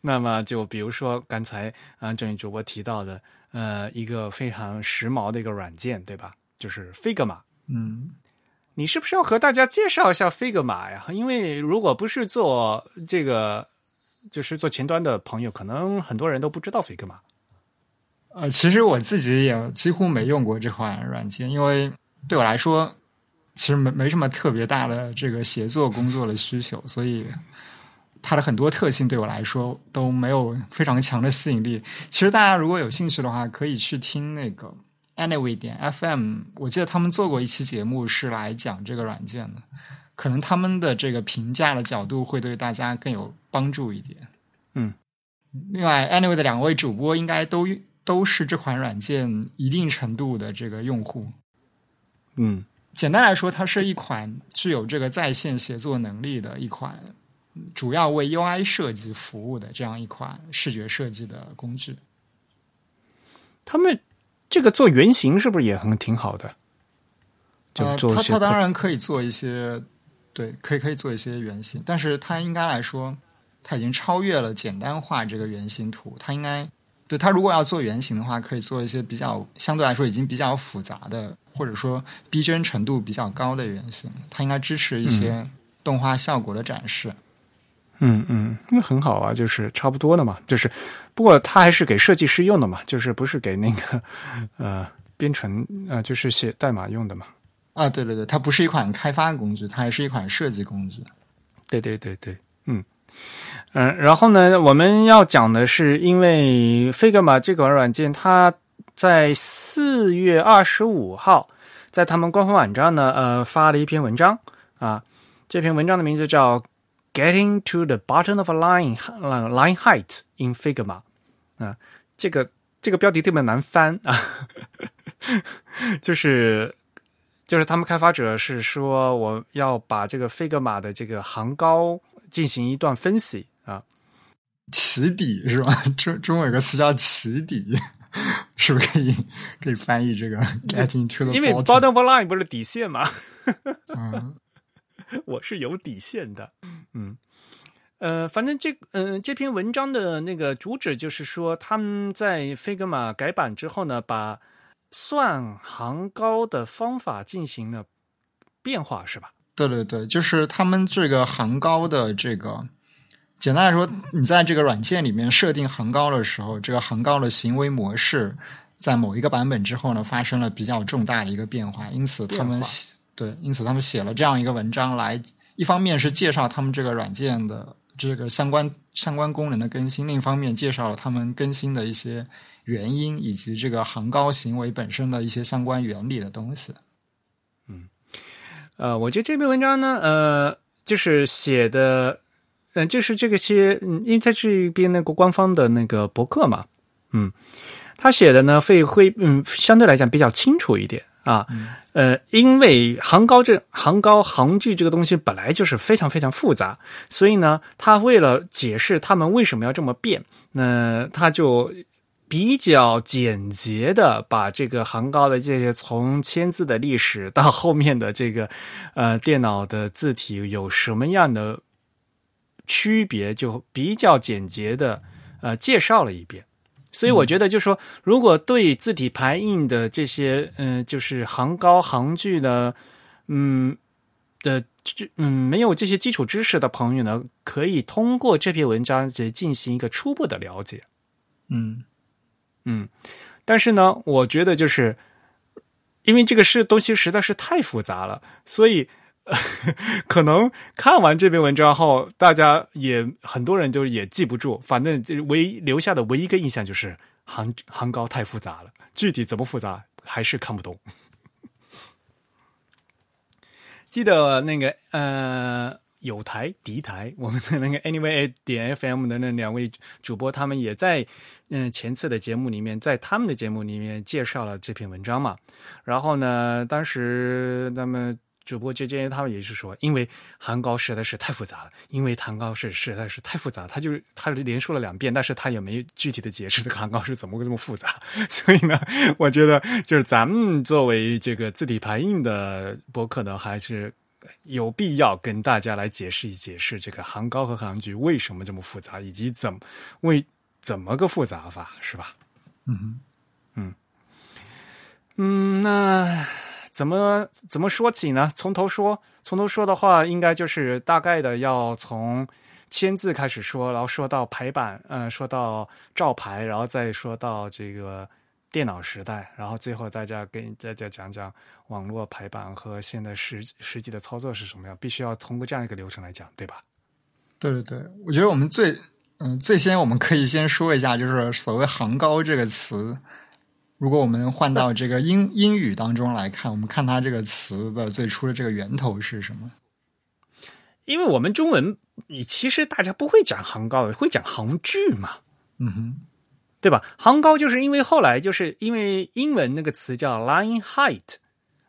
Speaker 1: 那么就比如说刚才啊，郑宇主播提到的，呃，一个非常时髦的一个软件，对吧？就是 Figma。
Speaker 2: 嗯，
Speaker 1: 你是不是要和大家介绍一下 Figma 呀？因为如果不是做这个，就是做前端的朋友，可能很多人都不知道 Figma。
Speaker 2: 呃，其实我自己也几乎没用过这款软件，因为对我来说，其实没没什么特别大的这个协作工作的需求，所以它的很多特性对我来说都没有非常强的吸引力。其实大家如果有兴趣的话，可以去听那个 Anyway 点 FM，我记得他们做过一期节目是来讲这个软件的，可能他们的这个评价的角度会对大家更有帮助一点。
Speaker 1: 嗯，
Speaker 2: 另外 Anyway 的两位主播应该都。都是这款软件一定程度的这个用户。
Speaker 1: 嗯，
Speaker 2: 简单来说，它是一款具有这个在线协作能力的一款，主要为 UI 设计服务的这样一款视觉设计的工具。
Speaker 1: 他们这个做原型是不是也很挺好的？就做
Speaker 2: 它它当然可以做一些，对，可以可以做一些原型，但是它应该来说，它已经超越了简单化这个原型图，它应该。对它如果要做原型的话，可以做一些比较相对来说已经比较复杂的，或者说逼真程度比较高的原型。它应该支持一些动画效果的展示。
Speaker 1: 嗯嗯嗯，那很好啊，就是差不多了嘛。就是不过它还是给设计师用的嘛，就是不是给那个 [LAUGHS] 呃编程呃就是写代码用的嘛。
Speaker 2: 啊，对对对，它不是一款开发工具，它还是一款设计工具。
Speaker 1: 对对对对，嗯。嗯，然后呢，我们要讲的是，因为 Figma 这款软件，它在四月二十五号在他们官方网站呢，呃，发了一篇文章啊。这篇文章的名字叫 “Getting to the Bottom of a Line Line Height in Figma” 啊，这个这个标题特别难翻啊，[LAUGHS] 就是就是他们开发者是说，我要把这个 Figma 的这个行高进行一段分析啊。
Speaker 2: 起底是吧？[LAUGHS] 中中文有个词叫起底，[LAUGHS] 是不是可以可以翻译这个 getting to the
Speaker 1: 因为 bottom of line 不是底线吗？
Speaker 2: 嗯，
Speaker 1: 我是有底线的。嗯，呃，反正这嗯这篇文章的那个主旨就是说，他们在 Figma 改版之后呢，把算行高的方法进行了变化，是吧？
Speaker 2: 对对对，就是他们这个行高的这个。简单来说，你在这个软件里面设定行高的时候，这个行高的行为模式在某一个版本之后呢，发生了比较重大的一个变化。因此，他们写对，因此他们写了这样一个文章来，一方面是介绍他们这个软件的这个相关相关功能的更新，另一方面介绍了他们更新的一些原因以及这个行高行为本身的一些相关原理的东西。
Speaker 1: 嗯，呃，我觉得这篇文章呢，呃，就是写的。嗯，就是这个些，嗯，因为在这边那个官方的那个博客嘛，嗯，他写的呢会会，嗯，相对来讲比较清楚一点啊，呃，因为行高这行高行距这个东西本来就是非常非常复杂，所以呢，他为了解释他们为什么要这么变，那他就比较简洁的把这个行高的这些从签字的历史到后面的这个呃电脑的字体有什么样的。区别就比较简洁的，呃，介绍了一遍，所以我觉得，就是说，如果对字体排印的这些，嗯，就是行高行距的，嗯的，嗯，没有这些基础知识的朋友呢，可以通过这篇文章去进行一个初步的了解。
Speaker 2: 嗯
Speaker 1: 嗯，但是呢，我觉得就是因为这个是东西实在是太复杂了，所以。[LAUGHS] 可能看完这篇文章后，大家也很多人就是也记不住，反正就是唯一留下的唯一一个印象就是行行高太复杂了，具体怎么复杂还是看不懂。[LAUGHS] 记得那个呃有台敌台，我们的那个 [LAUGHS] Anyway 点 FM 的那两位主播，他们也在嗯前次的节目里面，在他们的节目里面介绍了这篇文章嘛。然后呢，当时他们。主播之间他们也是说，因为行高实在是太复杂了，因为行高是实在是太复杂，他就是他连说了两遍，但是他也没具体的解释这个行高是怎么会这么复杂。所以呢，我觉得就是咱们作为这个字体排印的博客呢，还是有必要跟大家来解释一解释这个行高和行距为什么这么复杂，以及怎么为怎么个复杂法，是吧？
Speaker 2: 嗯哼，
Speaker 1: 嗯嗯，那。怎么怎么说起呢？从头说，从头说的话，应该就是大概的要从签字开始说，然后说到排版，嗯，说到照排，然后再说到这个电脑时代，然后最后大家跟大家讲讲网络排版和现在实实际的操作是什么样，必须要通过这样一个流程来讲，对吧？
Speaker 2: 对对对，我觉得我们最嗯最先我们可以先说一下，就是所谓“行高”这个词。如果我们换到这个英英语当中来看，我们看它这个词的最初的这个源头是什么？
Speaker 1: 因为我们中文，你其实大家不会讲行高，会讲行距嘛，
Speaker 2: 嗯哼，
Speaker 1: 对吧？行高就是因为后来就是因为英文那个词叫 line height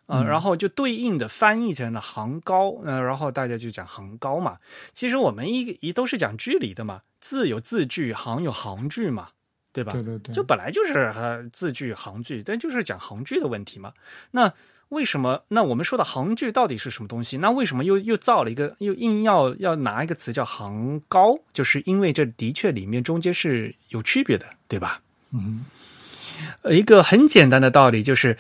Speaker 1: 啊，然后就对应的翻译成了行高，呃，然后大家就讲行高嘛。其实我们一一都是讲距离的嘛，字有字距，行有行距嘛。对吧？
Speaker 2: 对对对，
Speaker 1: 就本来就是呃字句行距，但就是讲行距的问题嘛。那为什么？那我们说的行距到底是什么东西？那为什么又又造了一个，又硬要要拿一个词叫行高？就是因为这的确里面中间是有区别的，对吧？
Speaker 2: 嗯，
Speaker 1: 一个很简单的道理就是，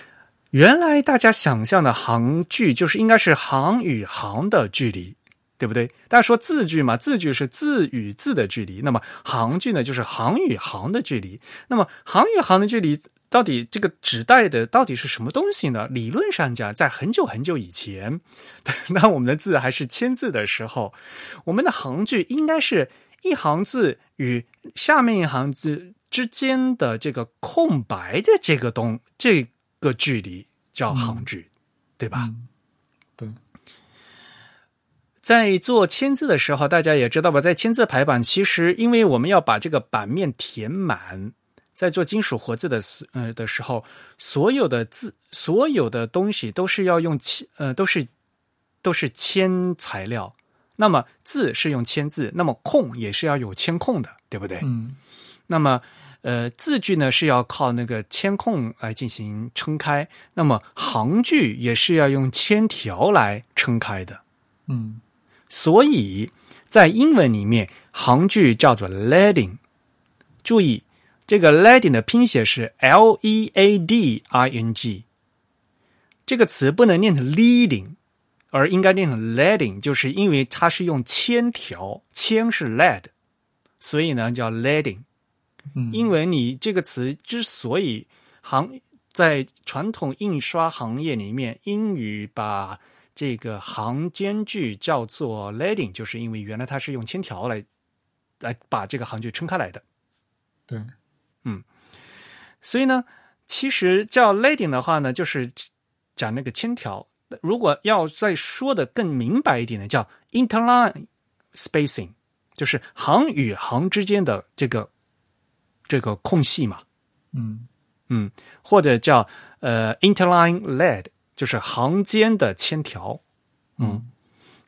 Speaker 1: 原来大家想象的行距就是应该是行与行的距离。对不对？大家说字距嘛，字距是字与字的距离，那么行距呢，就是行与行的距离。那么行与行的距离到底这个指代的到底是什么东西呢？理论上讲，在很久很久以前，[LAUGHS] 那我们的字还是签字的时候，我们的行距应该是一行字与下面一行字之间的这个空白的这个东这个距离叫行距，对吧？在做签字的时候，大家也知道吧？在签字排版，其实因为我们要把这个版面填满，在做金属活字的呃的时候，所有的字、所有的东西都是要用铅呃，都是都是铅材料。那么字是用铅字，那么空也是要有铅空的，对不对？
Speaker 2: 嗯。
Speaker 1: 那么呃，字句呢是要靠那个铅空来进行撑开，那么行距也是要用铅条来撑开的。
Speaker 2: 嗯。
Speaker 1: 所以在英文里面，行距叫做 leading。注意，这个 leading 的拼写是 l e a d i n g。这个词不能念成 leading，而应该念成 leading，就是因为它是用铅条，铅是 lead，所以呢叫 leading。因为你这个词之所以行在传统印刷行业里面，英语把这个行间距叫做 leading，就是因为原来它是用铅条来来把这个行距撑开来的。
Speaker 2: 对，
Speaker 1: 嗯，所以呢，其实叫 leading 的话呢，就是讲那个铅条。如果要再说的更明白一点呢，叫 interline spacing，就是行与行之间的这个这个空隙嘛。
Speaker 2: 嗯
Speaker 1: 嗯，或者叫呃 interline lead。就是行间的铅条，嗯，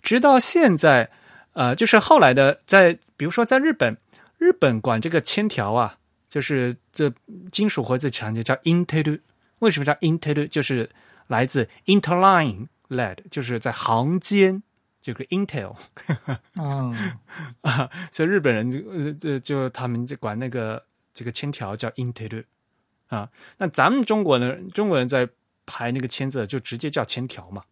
Speaker 1: 直到现在，呃，就是后来的，在比如说在日本，日本管这个铅条啊，就是这金属活字强调叫 intel，为什么叫 intel？就是来自 interline lead，就是在行间这个 intel，
Speaker 2: 嗯 [LAUGHS]
Speaker 1: 啊，所以日本人就就就他们就管那个这个铅条叫 intel 啊，那咱们中国呢，中国人在。排那个签字就直接叫签条嘛，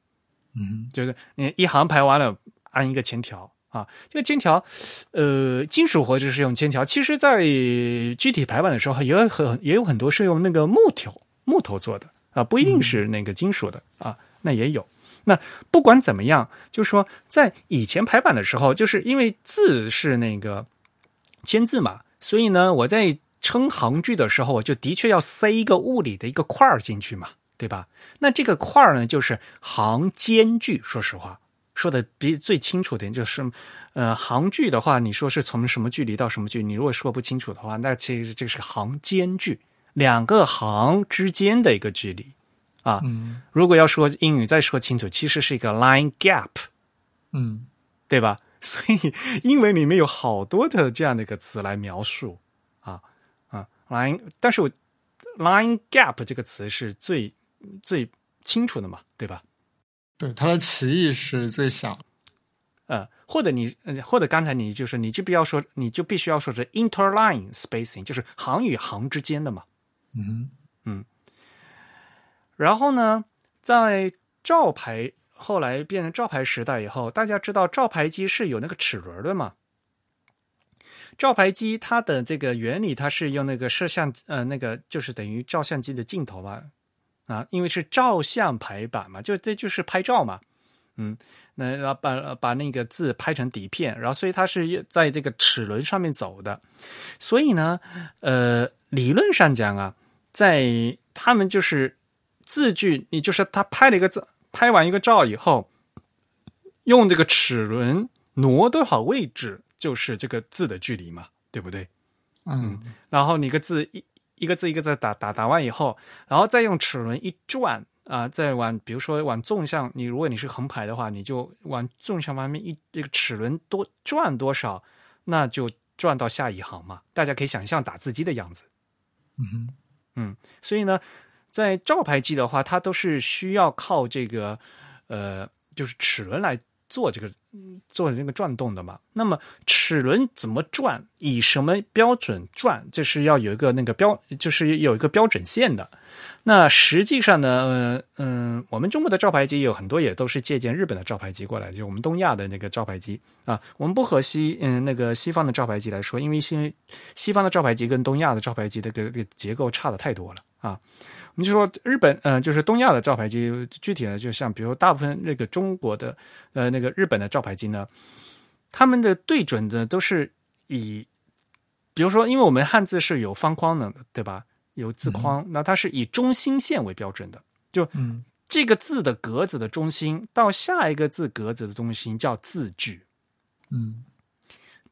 Speaker 2: 嗯，
Speaker 1: 就是你一行排完了按一个签条啊。这个签条，呃，金属活就是用签条，其实在具体排版的时候也有很也有很多是用那个木头木头做的啊，不一定是那个金属的啊，那也有。那不管怎么样，就是说在以前排版的时候，就是因为字是那个签字嘛，所以呢，我在称行距的时候，我就的确要塞一个物理的一个块儿进去嘛。对吧？那这个块儿呢，就是行间距。说实话，说的比最清楚点就是，呃，行距的话，你说是从什么距离到什么距离？你如果说不清楚的话，那其实这是行间距，两个行之间的一个距离啊。
Speaker 2: 嗯
Speaker 1: 如果要说英语再说清楚，其实是一个 line gap，
Speaker 2: 嗯
Speaker 1: 对吧？[LAUGHS] 所以英文里面有好多的这样的一个词来描述啊啊 line，但是我 line gap 这个词是最最清楚的嘛，对吧？
Speaker 2: 对，它的歧义是最小。
Speaker 1: 呃，或者你，呃或者刚才你就是，你就不要说，你就必须要说是 interline spacing，就是行与行之间的嘛。
Speaker 2: 嗯
Speaker 1: 然后呢，在照牌后来变成照牌时代以后，大家知道照牌机是有那个齿轮的嘛？照牌机它的这个原理，它是用那个摄像呃那个就是等于照相机的镜头吧啊，因为是照相排版嘛，就这就是拍照嘛，嗯，那把把那个字拍成底片，然后所以它是在这个齿轮上面走的，所以呢，呃，理论上讲啊，在他们就是字距，你就是他拍了一个字，拍完一个照以后，用这个齿轮挪多少位置，就是这个字的距离嘛，对不对？
Speaker 2: 嗯
Speaker 1: 然后你一个字一一个字一个字打打打完以后，然后再用齿轮一转啊、再往比如说往纵向，你如果你是横排的话，你就往纵向方面一这个齿轮多转多少，那就转到下一行嘛。大家可以想象打字机的样子。
Speaker 2: 嗯哼
Speaker 1: 所以呢，在照牌机的话，它都是需要靠这个呃，就是齿轮来做这个做这个转动的嘛。那么齿轮怎么转，以什么标准转，就是要有一个那个标，就是有一个标准线的。那实际上呢，嗯、我们中国的照牌机有很多也都是借鉴日本的照牌机过来，就我们东亚的那个照牌机啊。我们不和西嗯、那个西方的照牌机来说，因为西西方的照牌机跟东亚的照牌机的个这个结构差的太多了啊。我们就说日本，呃，就是东亚的照牌机，具体的就像比如大部分那个中国的，呃，那个日本的照牌机呢，他们的对准的都是以，比如说，因为我们汉字是有方框的，对吧？有字框，那它是以中心线为标准的，就
Speaker 2: 嗯。
Speaker 1: 这个字的格子的中心到下一个字格子的中心叫字距，
Speaker 2: 嗯。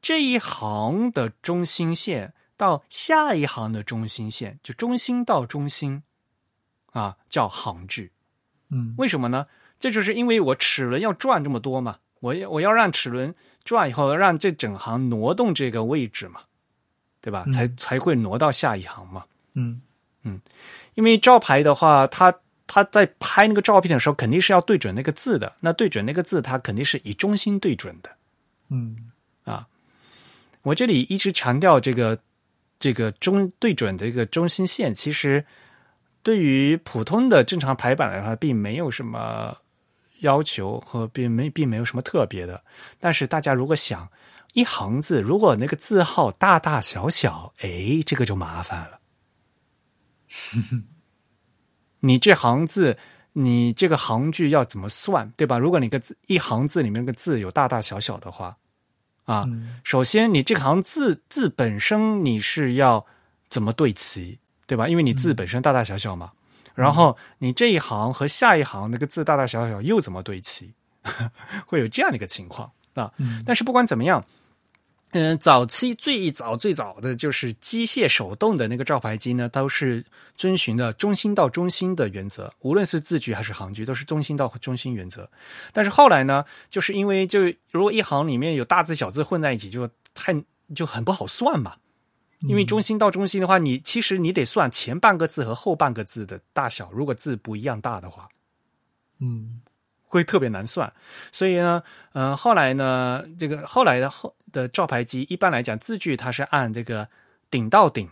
Speaker 1: 这一行的中心线到下一行的中心线，就中心到中心，啊，叫行距。
Speaker 2: 嗯
Speaker 1: 为什么呢？这就是因为我齿轮要转这么多嘛，我要我要让齿轮转以后，让这整行挪动这个位置嘛，对吧？
Speaker 2: 嗯
Speaker 1: 才才会挪到下一行嘛。
Speaker 2: 嗯嗯
Speaker 1: 因为照牌的话，它它在拍那个照片的时候，肯定是要对准那个字的。那对准那个字，它肯定是以中心对准的。
Speaker 2: 嗯啊
Speaker 1: 我这里一直强调这个这个中对准的一个中心线，其实对于普通的正常排版的话，并没有什么要求和并没并没有什么特别的。但是大家如果想一行字，如果那个字号大大小小，哎，这个就麻烦了。[LAUGHS] 你这行字，你这个行距要怎么算，对吧？如果你个字一行字里面个字有大大小小的话，啊，
Speaker 2: 嗯
Speaker 1: 首先，你这行字字本身你是要怎么对齐，对吧？因为你字本身大大小小嘛。然后你这一行和下一行那个字大大小小又怎么对齐，[LAUGHS] 会有这样的一个情况啊。
Speaker 2: 嗯
Speaker 1: 但是不管怎么样，嗯、早期最早最早的就是机械手动的那个照牌机呢，都是遵循的中心到中心的原则，无论是字距还是行距，都是中心到中心原则。但是后来呢，就是因为就如果一行里面有大字小字混在一起，就太就很不好算嘛。因为中心到中心的话，你其实你得算前半个字和后半个字的大小，如果字不一样大的话，
Speaker 2: 嗯
Speaker 1: 会特别难算。所以呢，呃，后来呢，这个后来的后的照牌机，一般来讲字距它是按这个顶到顶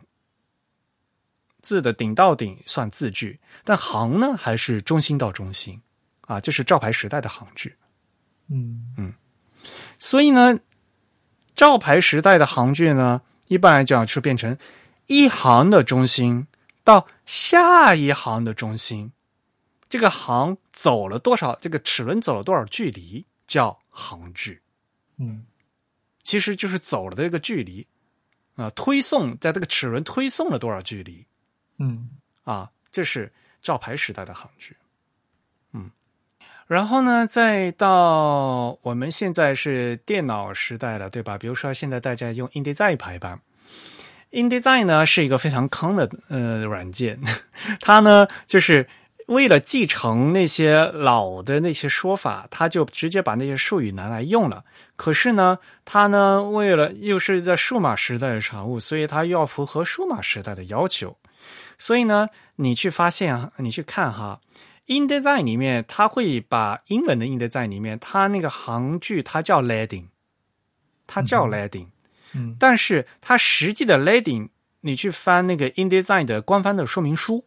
Speaker 1: 字的顶到顶算字距，但行呢还是中心到中心啊，这是照牌时代的行距。
Speaker 2: 嗯
Speaker 1: 所以呢，照牌时代的行距呢，一般来讲是变成一行的中心到下一行的中心，这个行走了多少，这个齿轮走了多少距离叫行距，
Speaker 2: 嗯。
Speaker 1: 其实就是走了的这个距离啊，推送在这个齿轮推送了多少距离。
Speaker 2: 嗯。
Speaker 1: 啊，这是照牌时代的行距。然后呢，再到我们现在是电脑时代了，对吧？比如说现在大家用 InDesign 排版，InDesign 呢是一个非常坑的呃软件，[LAUGHS] 它呢就是为了继承那些老的那些说法，它就直接把那些术语拿来用了。可是呢，它呢为了又是在数码时代的产物，所以它又要符合数码时代的要求。所以呢，你去发现啊，你去看哈，InDesign 里面，它会把英文的 InDesign 里面，它那个行距它叫 Leading，它叫 Leading，
Speaker 2: 嗯，
Speaker 1: 但是它实际的 Leading，你去翻那个 InDesign 的官方的说明书。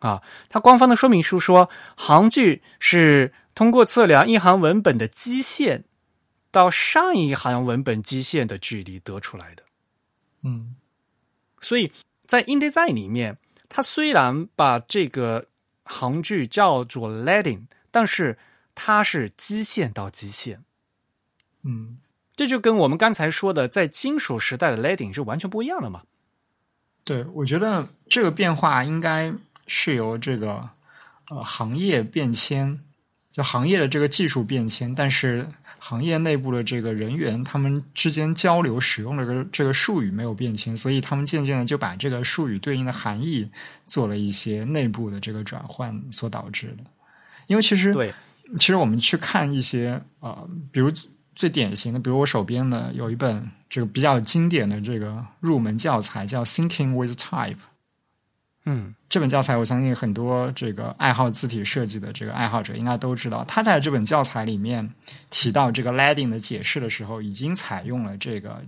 Speaker 1: 啊，它官方的说明书说，行距是通过测量一行文本的基线到上一行文本基线的距离得出来的。
Speaker 2: 嗯，
Speaker 1: 所以在 InDesign 里面，它虽然把这个行距叫做 Leading，但是它是基线到基线。
Speaker 2: 嗯，
Speaker 1: 这就跟我们刚才说的在金属时代的 Leading 是完全不一样的嘛。
Speaker 2: 对，我觉得这个变化应该。是由这个呃行业变迁，就行业的这个技术变迁，但是行业内部的这个人员他们之间交流使用的这个这个术语没有变迁，所以他们渐渐的就把这个术语对应的含义做了一些内部的这个转换所导致的。因为其实
Speaker 1: 对，
Speaker 2: 其实我们去看一些呃，比如最典型的，比如我手边的有一本这个比较经典的这个入门教材，叫《Thinking with Type》。
Speaker 1: 嗯，
Speaker 2: 这本教材我相信很多这个爱好字体设计的这个爱好者应该都知道。他在这本教材里面提到这个 leading 的解释的时候，已经采用了这个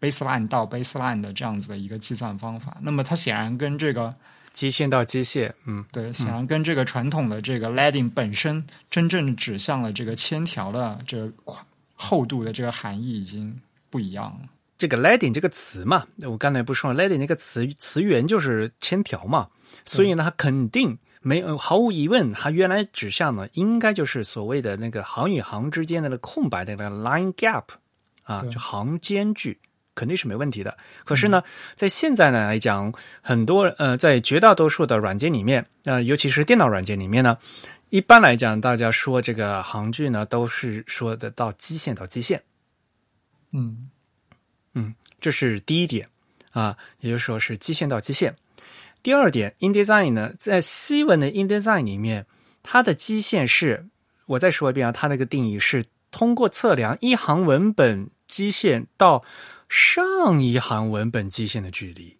Speaker 2: baseline 到 baseline 的这样子的一个计算方法。那么它显然跟这个
Speaker 1: 基线到基线，嗯，
Speaker 2: 对，显然跟这个传统的这个 leading 本身真正指向了这个铅条的这个厚度的这个含义已经不一样了。
Speaker 1: 这个 leading 这个词嘛，我刚才不说了，leading 这个词词源就是千条嘛，所以呢，它肯定没有毫无疑问，它原来指向呢应该就是所谓的那个行与行之间的那个空白的那个 line gap 啊，就行间距，肯定是没问题的。可是呢，在现在呢来讲，很多呃，在绝大多数的软件里面，呃，尤其是电脑软件里面呢，一般来讲，大家说这个行距呢，都是说的到基线到基线，
Speaker 2: 嗯。
Speaker 1: 嗯，这是第一点啊，也就是说是基线到基线。第二点，InDesign 呢，在西文的 InDesign 里面，它的基线是，我再说一遍啊，它那个定义是通过测量一行文本基线到上一行文本基线的距离。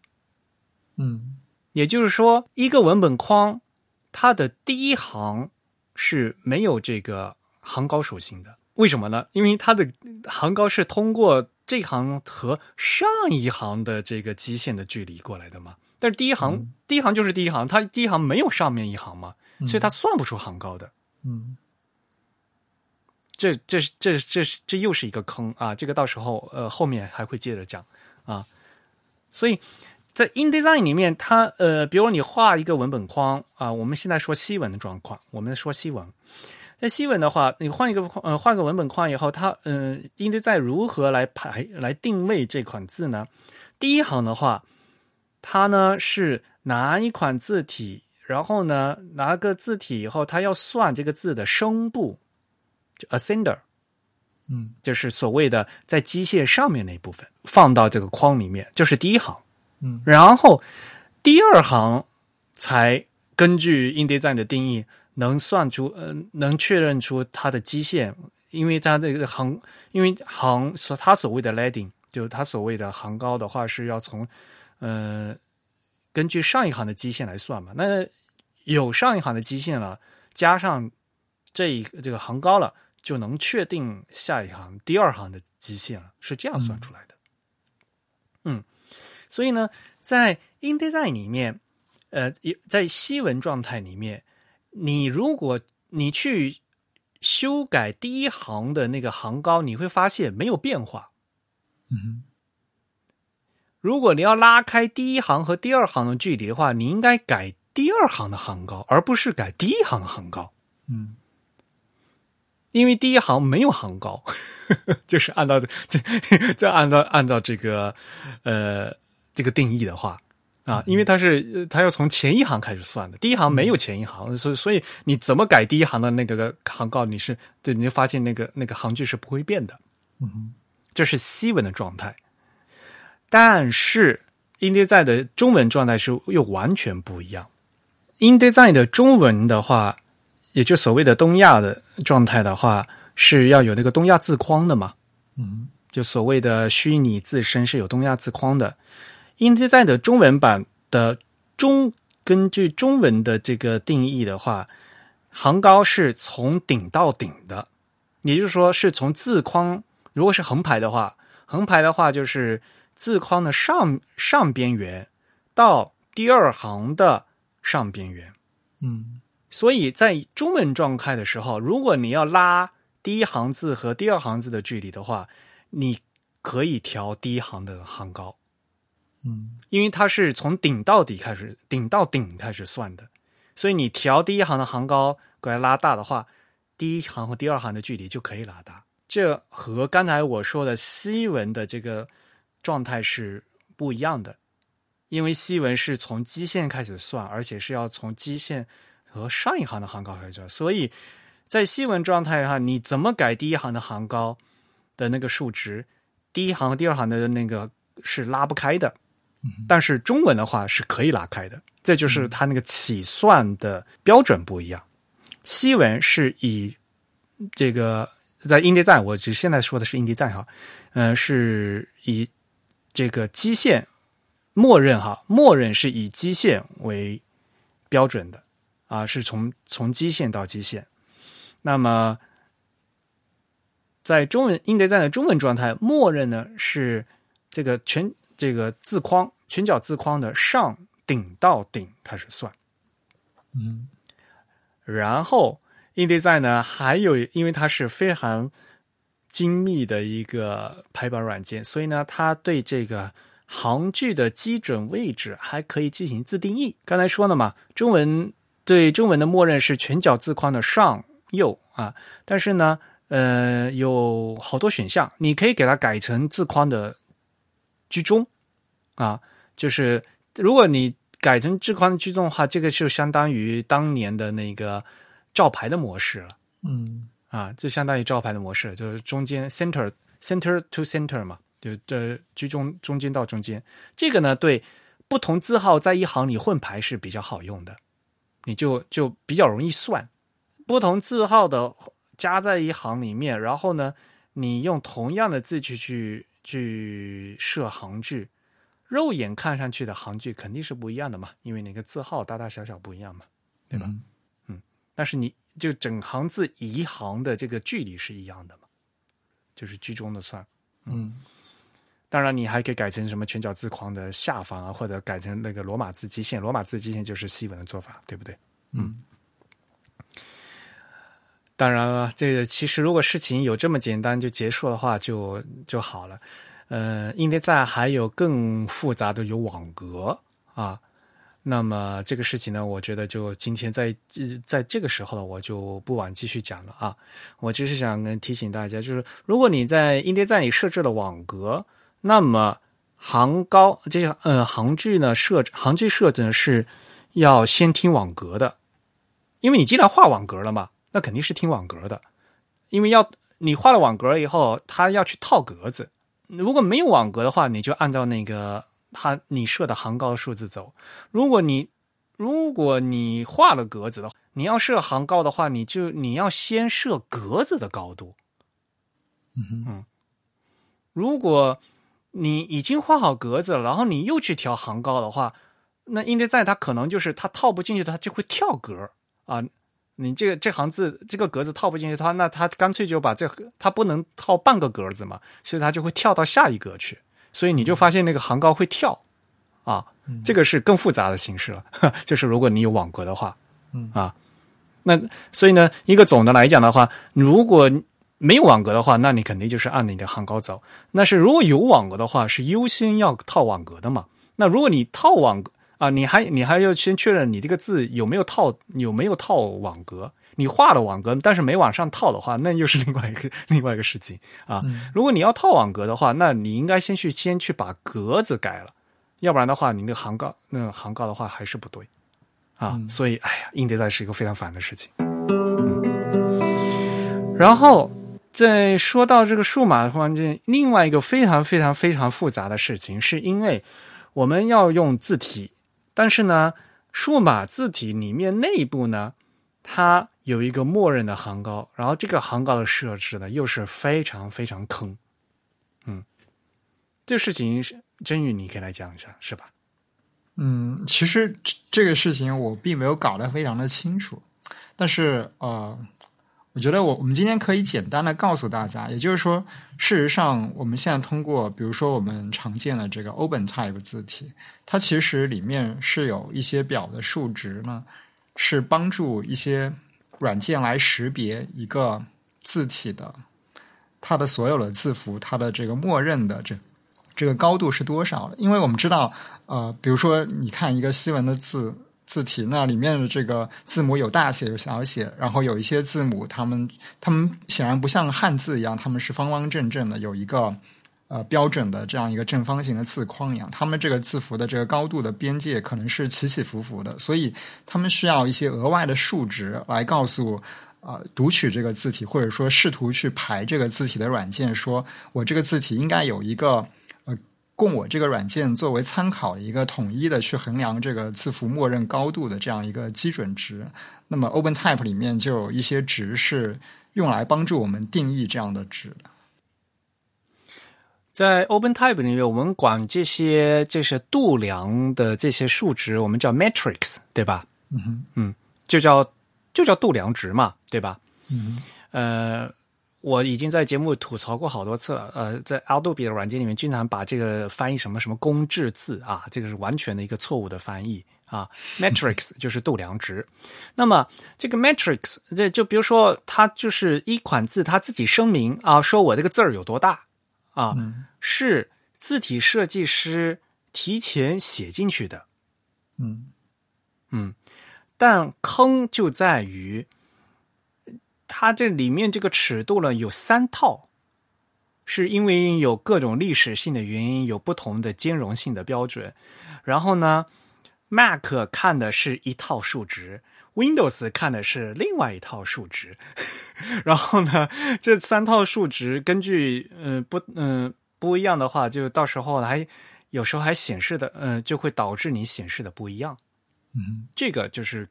Speaker 2: 嗯，
Speaker 1: 也就是说，一个文本框，它的第一行是没有这个行高属性的。为什么呢？因为它的行高是通过这行和上一行的这个基线的距离过来的嘛。但是第一行，第一行就是第一行，它第一行没有上面一行嘛，所以它算不出行高的。
Speaker 2: 嗯，
Speaker 1: 这这这这这又是一个坑啊！这个到时候呃后面还会接着讲啊。所以在 InDesign 里面，它呃，比如你画一个文本框啊，我们现在说西文的状况，我们说西文。在西文的话，你换一个框，呃，换个文本框以后，它，嗯，应该在如何来排来定位这款字呢？第一行的话，它呢是拿一款字体，然后呢拿个字体以后，它要算这个字的声部，就 ascender，
Speaker 2: 嗯，
Speaker 1: 就是所谓的在机械上面那一部分，放到这个框里面，就是第一行，
Speaker 2: 嗯，
Speaker 1: 然后第二行才根据 InDesign 的定义。能算出，呃，能确认出它的基线，因为它这个行，因为行所它所谓的 leading，就是它所谓的行高的话是要从，呃，根据上一行的基线来算嘛。那有上一行的基线了，加上这一这个行高了，就能确定下一行第二行的基线了，是这样算出来的。嗯，所以呢，在 InDesign 里面，呃，在西文状态里面。你如果你去修改第一行的那个行高，你会发现没有变化。
Speaker 2: 嗯，
Speaker 1: 如果你要拉开第一行和第二行的距离的话，你应该改第二行的行高，而不是改第一行的行高。
Speaker 2: 嗯，
Speaker 1: 因为第一行没有行高，[LAUGHS] 就是按照这 [LAUGHS] 这按照按照这个呃这个定义的话。啊，因为它是它要从前一行开始算的，第一行没有前一行，所以所以你怎么改第一行的那个行告，你是对你就发现那个那个行距是不会变的。
Speaker 2: 嗯，
Speaker 1: 这是西文的状态，但是 InDesign 的中文状态是又完全不一样。InDesign 的中文的话，也就所谓的东亚的状态的话，是要有那个东亚字框的嘛？
Speaker 2: 嗯
Speaker 1: 就所谓的虚拟自身是有东亚字框的。InDesign 的中文版的中，根据中文的这个定义的话，行高是从顶到顶的，也就是说是从字框，如果是横排的话，横排的话就是字框的上上边缘到第二行的上边缘。
Speaker 2: 嗯
Speaker 1: 所以在中文状态的时候，如果你要拉第一行字和第二行字的距离的话，你可以调第一行的行高，
Speaker 2: 嗯
Speaker 1: 因为它是从顶到底开始，顶到顶开始算的，所以你调第一行的行高过来拉大的话，第一行和第二行的距离就可以拉大。这和刚才我说的西文的这个状态是不一样的，因为西文是从基线开始算，而且是要从基线和上一行的行高开始算，所以在西文状态下，你怎么改第一行的行高的那个数值，第一行和第二行的那个是拉不开的。但是中文的话是可以拉开的，这就是它那个起算的标准不一样。西文是以这个在 InDesign，我只现在说的是英德站哈，嗯、是以这个基线默认哈，默认是以基线为标准的啊，是从从基线到基线。那么在中文 InDesign 的中文状态，默认呢是这个全这个字框全角字框的上顶到顶开始算，
Speaker 2: 嗯。
Speaker 1: 然后 InDesign 呢还有因为它是非常精密的一个排版软件，所以呢它对这个行距的基准位置还可以进行自定义。刚才说了嘛，中文对中文的默认是全角字框的上右啊，但是呢，呃，有好多选项，你可以给它改成字框的居中啊，就是如果你改成字框的居中的话，这个就相当于当年的那个照牌的模式了。
Speaker 2: 嗯
Speaker 1: 啊，就相当于照牌的模式，就是中间 center center to center 嘛，就这居中中间到中间。这个呢，对不同字号在一行里混排是比较好用的，你就就比较容易算不同字号的加在一行里面，然后呢，你用同样的字去去去设行距，肉眼看上去的行距肯定是不一样的嘛，因为那个字号大大小小不一样嘛。对吧
Speaker 2: 嗯
Speaker 1: 但是你就整行字一行的这个距离是一样的嘛，就是居中的算。
Speaker 2: 嗯
Speaker 1: 当然，你还可以改成什么全角字框的下方啊，或者改成那个罗马字基线。罗马字基线就是西文的做法，对不对？
Speaker 2: 嗯
Speaker 1: 当然了，这个其实如果事情有这么简单就结束的话就，就好了。呃，InDesign 还有更复杂的有网格啊。那么这个事情呢，我觉得就今天在在这个时候呢，我就不往继续讲了啊。我只是想跟提醒大家，就是如果你在 i n d e 里设置了网格，那么行高这个呃行距呢设置行距设置呢是要先听网格的，因为你既然画网格了嘛，那肯定是听网格的，因为要你画了网格以后，它要去套格子。如果没有网格的话，你就按照那个它你设的行高数字走。如果你如果你画了格子的话，你要设行高的话，你就你要先设格子的高度。
Speaker 2: 嗯哼
Speaker 1: 如果你已经画好格子了，然后你又去调行高的话，那 InDesign 它可能就是它套不进去，它就会跳格啊。你这个这行字这个格子套不进去它，那它干脆就把这它不能套半个格子嘛，所以它就会跳到下一格去，所以你就发现那个行高会跳啊，这个是更复杂的形式了，[LAUGHS] 就是如果你有网格的话，
Speaker 2: 嗯
Speaker 1: 啊，那所以呢，一个总的来讲的话，如果没有网格的话，那你肯定就是按你的行高走。那是如果有网格的话，是优先要套网格的嘛。那如果你套网格啊，你还你还要先确认你这个字有没有套有没有套网格。你画了网格，但是没往上套的话，那又是另外一个 [LAUGHS] 另外一个事情啊。如果你要套网格的话，那你应该先去先去把格子改了，要不然的话，你那个行告那个行告的话还是不对啊。所以，哎呀，InDesign 是一个非常烦的事情。嗯然后在说到这个数码环境，另外一个非常非常非常复杂的事情，是因为我们要用字体，但是呢，数码字体里面内部呢，它有一个默认的行高，然后这个行高的设置呢又是非常非常坑。嗯，这事情是真宇，你可以来讲一下，是吧？
Speaker 2: 嗯，其实这个事情我并没有搞得非常的清楚，但是呃。我觉得我我们今天可以简单的告诉大家，也就是说，事实上我们现在通过，比如说我们常见的这个 OpenType 字体，它其实里面是有一些表的数值呢，是帮助一些软件来识别一个字体的它的所有的字符，它的这个默认的这这个高度是多少？因为我们知道，呃，比如说你看一个西文的字。字体那里面的这个字母有大写有小写，然后有一些字母，它们它们显然不像汉字一样，它们是方方正正的，有一个呃标准的这样一个正方形的字框一样。它们这个字符的这个高度的边界可能是起起伏伏的，所以他们需要一些额外的数值来告诉呃读取这个字体，或者说试图去排这个字体的软件，说我这个字体应该有一个呃。供我这个软件作为参考一个统一的去衡量这个字符默认高度的这样一个基准值。那么 OpenType 里面就有一些值是用来帮助我们定义这样的值的。
Speaker 1: 在 OpenType 里面，我们管这些这些度量的这些数值，我们叫 metrics，对吧？
Speaker 2: 嗯哼，
Speaker 1: 嗯，就叫就叫度量值嘛，对吧？
Speaker 2: 嗯，
Speaker 1: 呃。我已经在节目吐槽过好多次了，呃，在 Adobe 的软件里面，经常把这个翻译什么什么公制字啊，这个是完全的一个错误的翻译啊。[LAUGHS] Metrics 就是度量值。那么这个 Metrics，这就比如说，它就是一款字，它自己声明啊，说我这个字儿有多大啊，是字体设计师提前写进去的。
Speaker 2: 嗯
Speaker 1: 嗯，但坑就在于。它这里面这个尺度呢有三套，是因为有各种历史性的原因，有不同的兼容性的标准。然后呢，Mac 看的是一套数值，Windows 看的是另外一套数值。[LAUGHS] 然后呢，这三套数值根据嗯不嗯不一样的话，就到时候还有时候还显示的嗯就会导致你显示的不一样。
Speaker 2: 嗯，
Speaker 1: 这个就是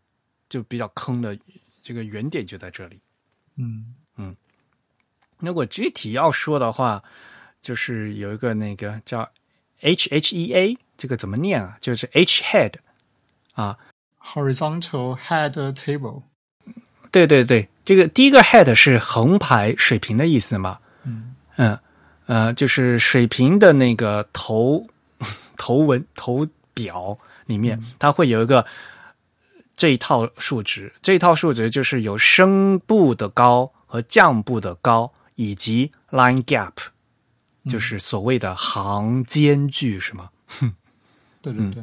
Speaker 1: 就比较坑的这个原点就在这里。
Speaker 2: 嗯
Speaker 1: 嗯，如果具体要说的话，就是有一个那个叫 H H E A，这个怎么念啊？就是 H head 啊
Speaker 2: ，horizontal head table。
Speaker 1: 对对对，这个第一个 head 是横排水平的意思嘛？
Speaker 2: 嗯
Speaker 1: 嗯呃，就是水平的那个头头文头表里面，它会有一个。这一套数值，这一套数值就是有升部的高和降部的高，以及 line gap，就是所谓的行间距，是吗？
Speaker 2: 对 [LAUGHS] 对对，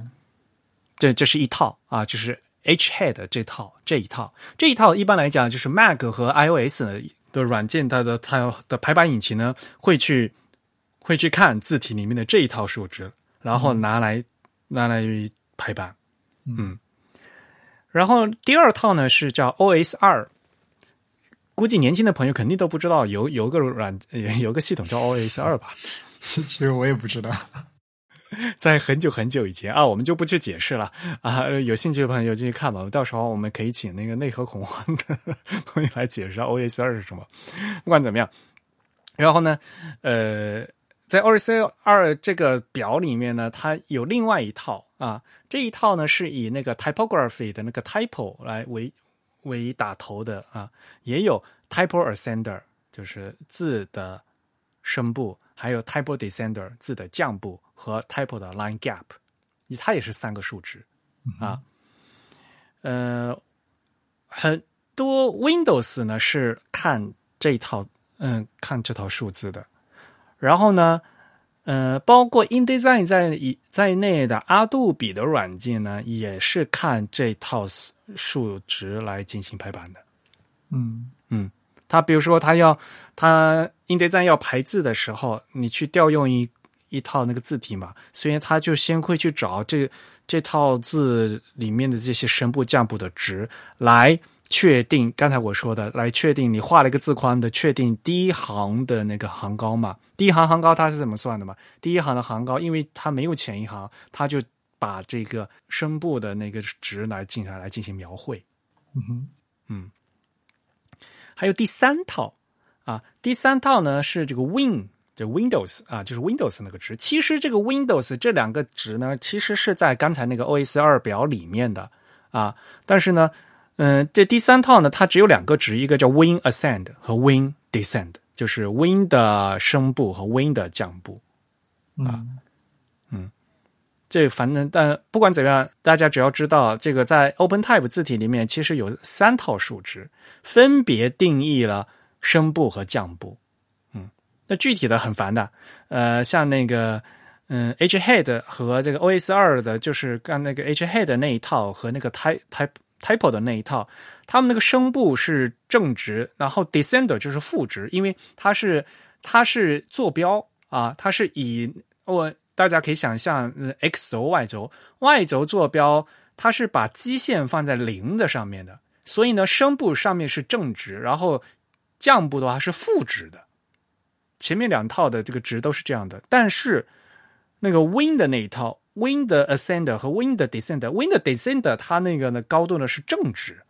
Speaker 1: 这这是一套啊，就是 H head 这套这一套，这一套一般来讲就是 Mac 和 iOS 的软件，它的它的排版引擎呢会去会去看字体里面的这一套数值，然后拿来拿来排版，嗯。然后第二套呢是叫 OS 二，估计年轻的朋友肯定都不知道有有个软有个系统叫 OS 二吧？
Speaker 2: 其其实我也不知道，
Speaker 1: 在很久很久以前啊，我们就不去解释了啊。有兴趣的朋友进去看吧，到时候我们可以请那个内核恐慌的 [LAUGHS] 朋友来解释 OS 二是什么。不管怎么样，然后呢，呃，在 OS 二这个表里面呢，它有另外一套啊。这一套呢是以那个 typography 的那个 typo 来为为打头的啊，也有 typo ascender 就是字的声部，还有 typo descender 字的降部和 type 的 line gap，它也是三个数值啊。呃，很多 Windows 呢是看这一套，嗯，看这套数字的，然后呢。呃，包括 InDesign 在以在内的阿杜比的软件呢，也是看这套数值来进行排版的。
Speaker 2: 嗯
Speaker 1: 嗯，他比如说他要他 InDesign 要排字的时候，你去调用一一套那个字体嘛，所以他就先会去找这这套字里面的这些声部降部的值来。确定刚才我说的，来确定你画了一个字框的，确定第一行的那个行高嘛？第一行行高它是怎么算的嘛？第一行的行高，因为它没有前一行，它就把这个声部的那个值来进行来进行描绘。
Speaker 2: 嗯
Speaker 1: 哼，嗯还有第三套啊，第三套呢是这个 Win，就 Windows 啊，就是 Windows 那个值。其实这个 Windows 这两个值呢，其实是在刚才那个 OS 二表里面的啊，但是呢，嗯，这第三套呢，它只有两个值，一个叫 Win Ascend 和 Win Descend，就是 Win 的升部和 Win 的降部啊。嗯这反正，但不管怎么样，大家只要知道，这个在 OpenType 字体里面其实有三套数值，分别定义了升部和降部。那具体的很烦的，呃，像那个，嗯，H head 和这个 OS 二的，就是干那个 H head 那一套和那个 Type Type Type 的那一套，他们那个声部是正值，然后 Descender 就是负值，因为它是它是坐标啊，它是以我。大家可以想象，x 轴、y 轴，y 轴坐标，它是把基线放在零的上面的，所以呢，声部上面是正值，然后降部的话是负值的。前面两套的这个值都是这样的，但是那个 win 的那一套，win 的 ascender 和 win 的 descender，win 的 descender 它那个呢高度呢是正值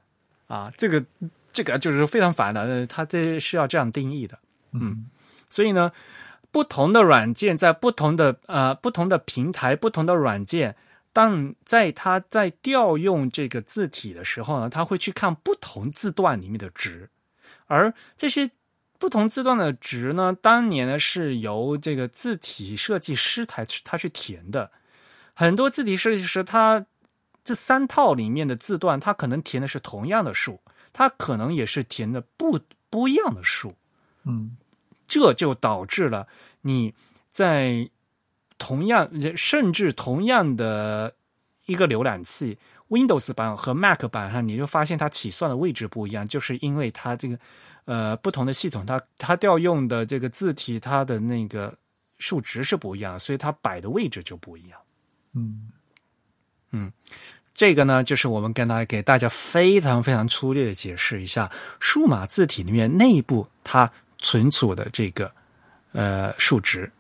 Speaker 1: 啊，这个这个就是非常烦的，它这是要这样定义的，嗯，所以呢。不同的软件在不同的呃不同的平台，不同的软件，当在它在调用这个字体的时候呢，它会去看不同字段里面的值，而这些不同字段的值呢，当年呢是由这个字体设计师他去他去填的，很多字体设计师他这三套里面的字段，他可能填的是同样的数，他可能也是填的不不一样的数，
Speaker 2: 嗯。
Speaker 1: 这就导致了你在同样甚至同样的一个浏览器 Windows 版和 Mac 版上，你就发现它起算的位置不一样，就是因为它这个呃不同的系统，它它调用的这个字体，它的那个数值是不一样，所以它摆的位置就不一样。
Speaker 2: 嗯
Speaker 1: 嗯，这个呢，就是我们跟大家给大家非常非常粗略的解释一下，数码字体里面内部它。存储的这个呃数值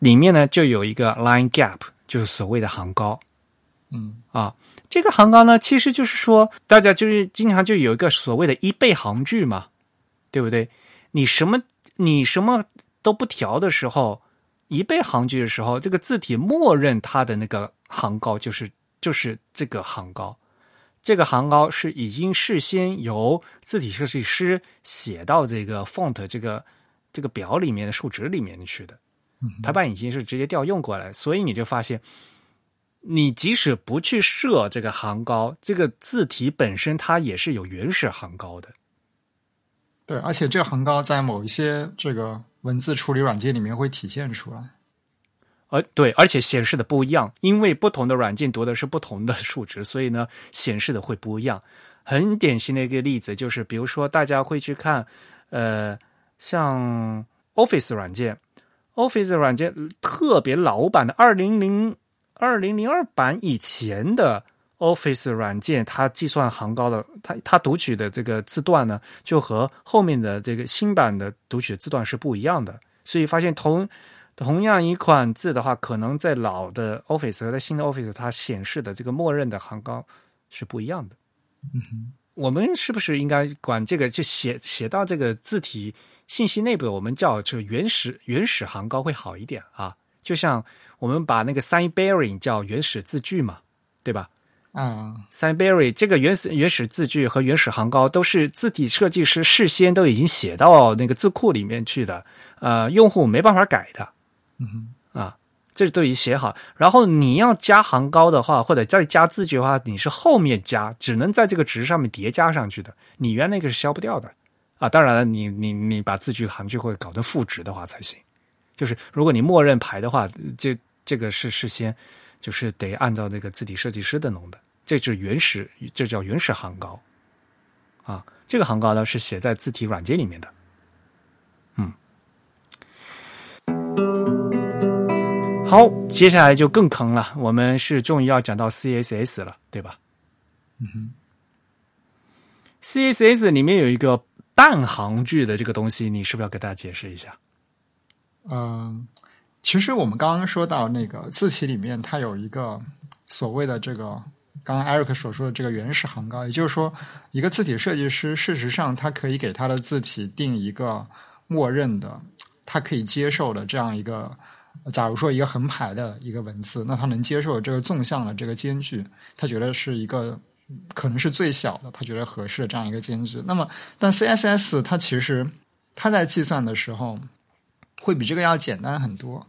Speaker 1: 里面呢，就有一个 line gap，就是所谓的行高。
Speaker 2: 嗯
Speaker 1: 啊，这个行高呢，其实就是说，大家就是经常就有一个所谓的一倍行距嘛，对不对？你什么你什么都不调的时候，一背行距的时候，这个字体默认它的那个行高就是就是这个行高。这个行高是已经事先由字体设计师写到这个 font 这个这个表里面的数值里面去的，排版已经是直接调用过来，所以你就发现，你即使不去设这个行高，这个字体本身它也是有原始行高的。
Speaker 2: 对，而且这个行高在某一些这个文字处理软件里面会体现出来。
Speaker 1: 而对，而且显示的不一样，因为不同的软件读的是不同的数值，所以呢，显示的会不一样。很典型的一个例子就是，比如说大家会去看，呃，像 Office 软件，Office 软件特别老版的二零零二零零二版以前的 Office 软件，它计算行高的，它它读取的这个字段呢，就和后面的这个新版的读取的字段是不一样的，所以发现同。同样一款字的话，可能在老的 Office 和在新的 Office，它显示的这个默认的行高是不一样的。
Speaker 2: 嗯，
Speaker 1: 我们是不是应该管这个就写写到这个字体信息内部，我们叫这个原始原始行高会好一点啊？就像我们把那个 sign bearing 叫原始字距嘛，对吧？
Speaker 2: 嗯
Speaker 1: ，sign bearing 这个原始原始字句和原始行高都是字体设计师事先都已经写到那个字库里面去的，呃，用户没办法改的。
Speaker 2: 嗯
Speaker 1: 啊，这都已经写好。然后你要加行高的话，或者再加字句的话，你是后面加，只能在这个值上面叠加上去的。你原那个是消不掉的啊。当然了，你你你把字句行距会搞成负值的话才行。就是如果你默认排的话，这这个是事先就是得按照那个字体设计师的弄的。这是原始，这叫原始行高啊。这个行高呢是写在字体软件里面的。嗯好，接下来就更坑了。我们是终于要讲到 CSS 了，对吧？
Speaker 2: 嗯哼
Speaker 1: ，CSS 里面有一个半行距的这个东西，你是不是要给大家解释一下？
Speaker 2: 嗯，其实我们刚刚说到那个字体里面，它有一个所谓的这个刚刚 Eric 所说的这个原始行高，也就是说，一个字体设计师事实上他可以给他的字体定一个默认的，他可以接受的这样一个，假如说一个横排的一个文字，那他能接受这个纵向的这个间距，他觉得是一个可能是最小的，他觉得合适的这样一个间距。那么，但 CSS 它其实它在计算的时候会比这个要简单很多。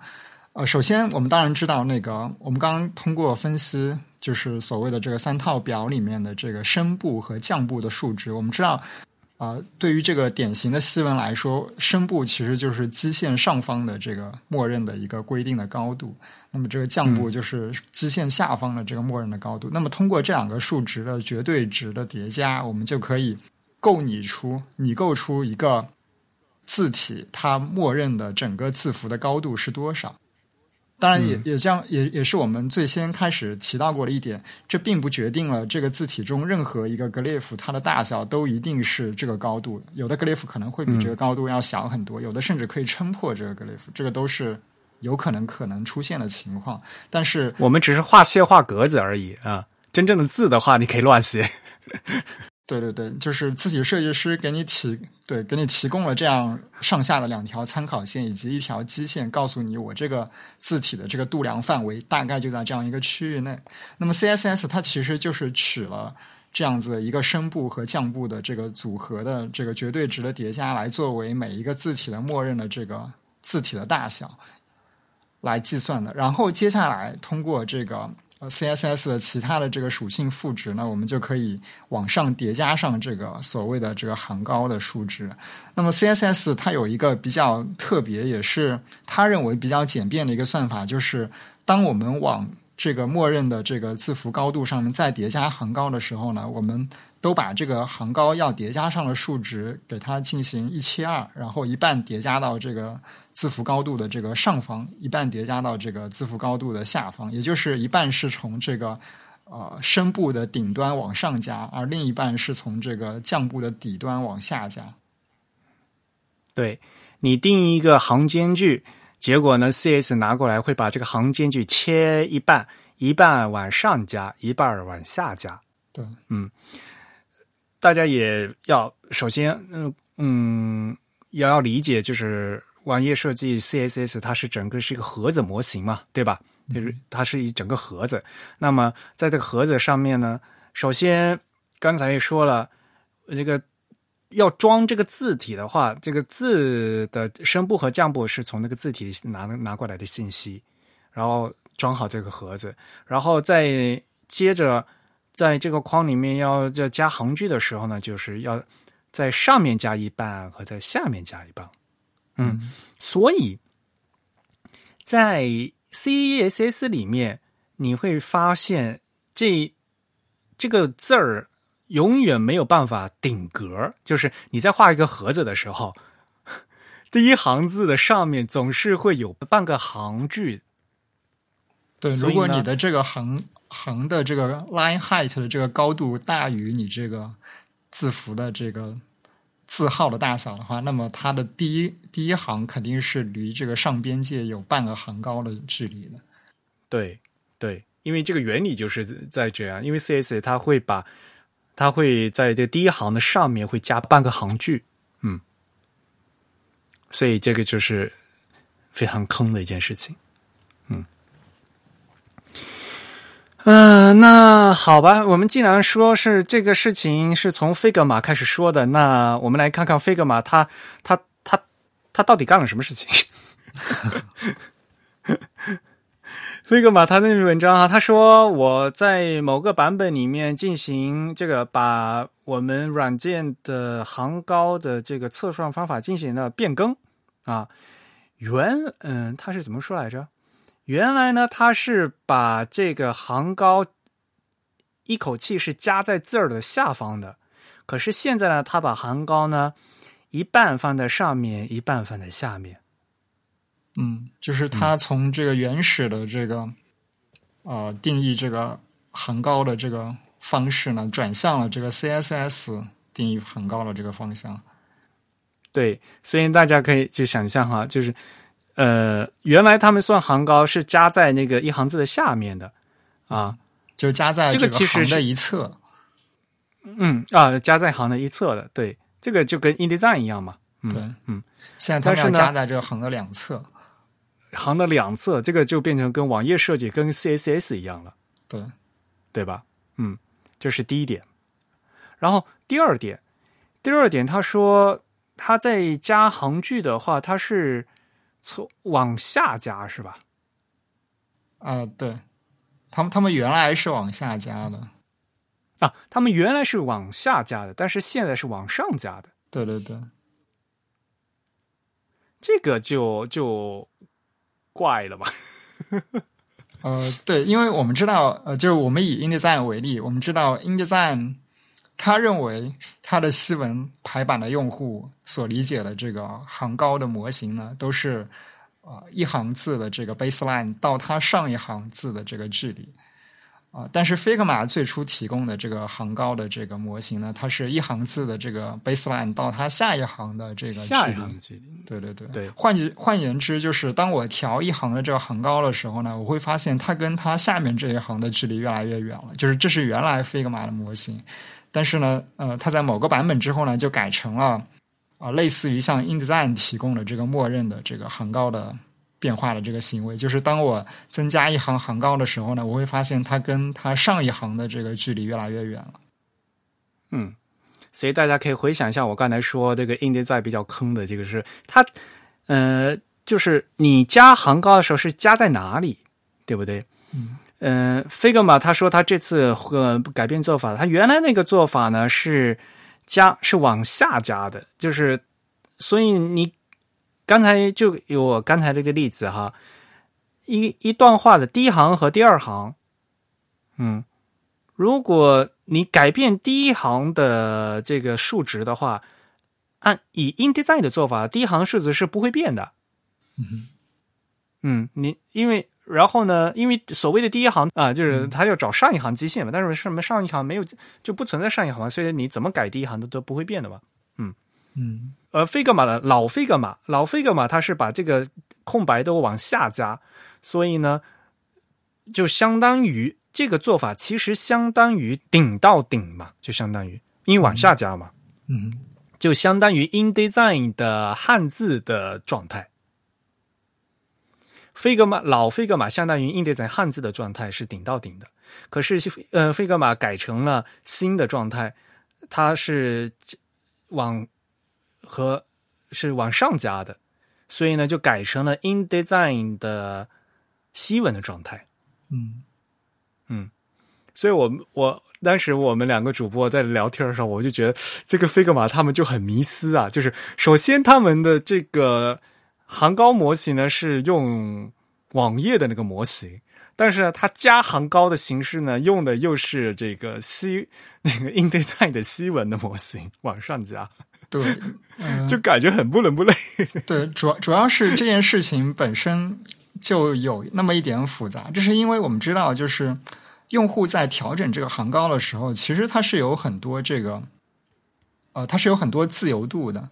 Speaker 2: 呃，首先我们当然知道那个，我们刚刚通过分析，就是所谓的这个三套表里面的这个声部和降部的数值。我们知道，啊、对于这个典型的西文来说，声部其实就是基线上方的这个默认的一个规定的高度，那么这个降部就是基线下方的这个默认的高度。那么通过这两个数值的绝对值的叠加，我们就可以构拟出拟构出一个字体它默认的整个字符的高度是多少。当然也，也这样，也也是我们最先开始提到过的一点。这并不决定了这个字体中任何一个 glyph 它的大小都一定是这个高度。有的 glyph 可能会比这个高度要小很多，有的甚至可以撑破这个 glyph，这个都是有可能可能出现的情况。但是
Speaker 1: 我们只是画线画格子而已啊，真正的字的话，你可以乱写。
Speaker 2: 对对对，就是字体设计师给你提对给你提供了这样上下的两条参考线以及一条基线，告诉你我这个字体的这个度量范围大概就在这样一个区域内。那么 CSS 它其实就是取了这样子一个声部和降部的这个组合的这个绝对值的叠加，来作为每一个字体的默认的这个字体的大小来计算的。然后接下来通过这个。呃，CSS 的其他的这个属性赋值呢，我们就可以往上叠加上这个所谓的这个行高的数值。那么 CSS 它有一个比较特别，也是他认为比较简便的一个算法，就是当我们往这个默认的这个字符高度上面再叠加行高的时候呢，我们都把这个行高要叠加上的数值给它进行一切二，然后一半叠加到这个。字符高度的这个上方一半叠加到这个字符高度的下方，也就是一半是从这个呃声部的顶端往上加，而另一半是从这个降部的底端往下加。
Speaker 1: 对你定一个行间距，结果呢，CS 拿过来会把这个行间距切一半，一半往上加，一半往下加。
Speaker 2: 对，
Speaker 1: 嗯，大家也要首先，嗯嗯，也要理解就是。网页设计 CSS 它是整个是一个盒子模型嘛，对吧？就是它是一整个盒子。那么在这个盒子上面呢，首先刚才也说了，这个要装这个字体的话，这个字的声部和降部是从那个字体拿拿过来的信息，然后装好这个盒子，然后再接着在这个框里面要要加行距的时候呢，就是要在上面加一半和在下面加一半。嗯，所以在 CSS 里面，你会发现这这个字儿永远没有办法顶格，就是你在画一个盒子的时候，第一行字的上面总是会有半个行距。
Speaker 2: 对，如果你的这个行行的这个 line height 的这个高度大于你这个字符的这个。字号的大小的话，那么它的第一第一行肯定是离这个上边界有半个行高的距离的。
Speaker 1: 对对，因为这个原理就是在这样，因为 CS 它会把它会在这第一行的上面会加半个行距，嗯，所以这个就是非常坑的一件事情，嗯。嗯，那好吧，我们既然说是这个事情是从 Figma 开始说的，那我们来看看 Figma 他他他他到底干了什么事情？[LAUGHS] Figma 他那篇文章啊，他说我在某个版本里面进行这个把我们软件的行高的这个测算方法进行了变更啊，原嗯，他是怎么说来着？原来呢，它是把这个行高一口气是加在字儿的下方的，可是现在呢，它把行高呢一半放在上面，一半放在下面。
Speaker 2: 嗯，就是它从这个原始的这个呃定义这个行高的这个方式呢，转向了这个 CSS 定义行高的这个方向。
Speaker 1: 对，所以大家可以去想象哈，就是。呃，原来他们算行高是加在那个一行字的下面的，啊，
Speaker 2: 就加在
Speaker 1: 这个其实
Speaker 2: 行的一侧。
Speaker 1: 嗯啊，加在行的一侧的，对，这个就跟 InDesign 一样嘛。嗯、
Speaker 2: 对，
Speaker 1: 嗯，
Speaker 2: 现在他们要加在这个行的两侧。
Speaker 1: 行的两侧，这个就变成跟网页设计、跟 CSS 一样了。
Speaker 2: 对，
Speaker 1: 对吧？嗯，这是第一点。然后第二点，第二点，他说他在加行距的话，他是从往下加，是吧？
Speaker 2: 啊，对，他们他们原来是往下加的
Speaker 1: 啊，他们原来是往下加的，但是现在是往上加的。
Speaker 2: 对对对，
Speaker 1: 这个就就怪了吧？[LAUGHS]
Speaker 2: 呃，对，因为我们知道，呃，就是我们以 InDesign 为例，我们知道 InDesign 他认为他的西文排版的用户所理解的这个行高的模型呢，都是啊一行字的这个 baseline 到它上一行字的这个距离啊，但是 Figma 最初提供的这个行高的这个模型呢，它是一行字的这个 baseline 到它下一行的这个
Speaker 1: 下一行距离。
Speaker 2: 对对对
Speaker 1: 对，
Speaker 2: 换句换言之，就是当我调一行的这个行高的时候呢，我会发现它跟它下面这一行的距离越来越远了。就是这是原来 Figma 的模型，但是呢，呃，它在某个版本之后呢，就改成了啊、类似于像 InDesign 提供的这个默认的这个行高的变化的这个行为。就是当我增加一行行高的时候呢，我会发现它跟它上一行的这个距离越来越远了。
Speaker 1: 嗯。所以大家可以回想一下，我刚才说这个 InDesign 比较坑的这个是它，呃，就是你加行高的时候是加在哪里，对不对？
Speaker 2: 嗯。
Speaker 1: 呃，Figma 他说他这次呃改变做法，他原来那个做法呢是加是往下加的，就是所以你刚才就有我刚才这个例子哈，一一段话的第一行和第二行，嗯，如果你改变第一行的这个数值的话，按以 InDesign 的做法，第一行数值是不会变的。
Speaker 2: 嗯
Speaker 1: 嗯，你因为然后呢，因为所谓的第一行啊，就是他要找上一行基线嘛，但是什么上一行没有就不存在上一行嘛，所以你怎么改第一行的都不会变的嘛。嗯
Speaker 2: 嗯，
Speaker 1: 而 Figma 的老 Figma 老 Figma 它是把这个空白都往下加，所以呢，就相当于。这个做法其实相当于顶到顶嘛，就相当于因为往下加嘛，
Speaker 2: 嗯，
Speaker 1: 就相当于 InDesign 的汉字的状态。Figma 老 Figma 相当于 InDesign 汉字的状态是顶到顶的，可是呃 Figma 改成了新的状态，它是往和是往上加的，所以呢就改成了 InDesign 的西文的状态。
Speaker 2: 嗯。
Speaker 1: 嗯，所以我我当时我们两个主播在聊天的时候，我就觉得这个 Figma 他们就很迷思啊。就是首先他们的这个行高模型呢是用网页的那个模型，但是呢，它加行高的形式呢用的又是这个西 [LAUGHS] 那个 InDesign 的西文的模型往上加，
Speaker 2: 对，[LAUGHS] 嗯、
Speaker 1: 就感觉很不伦不类。
Speaker 2: 对，主要主要是这件事情本身。就有那么一点复杂，这是因为我们知道，就是用户在调整这个行高的时候，其实它是有很多这个，呃，它是有很多自由度的。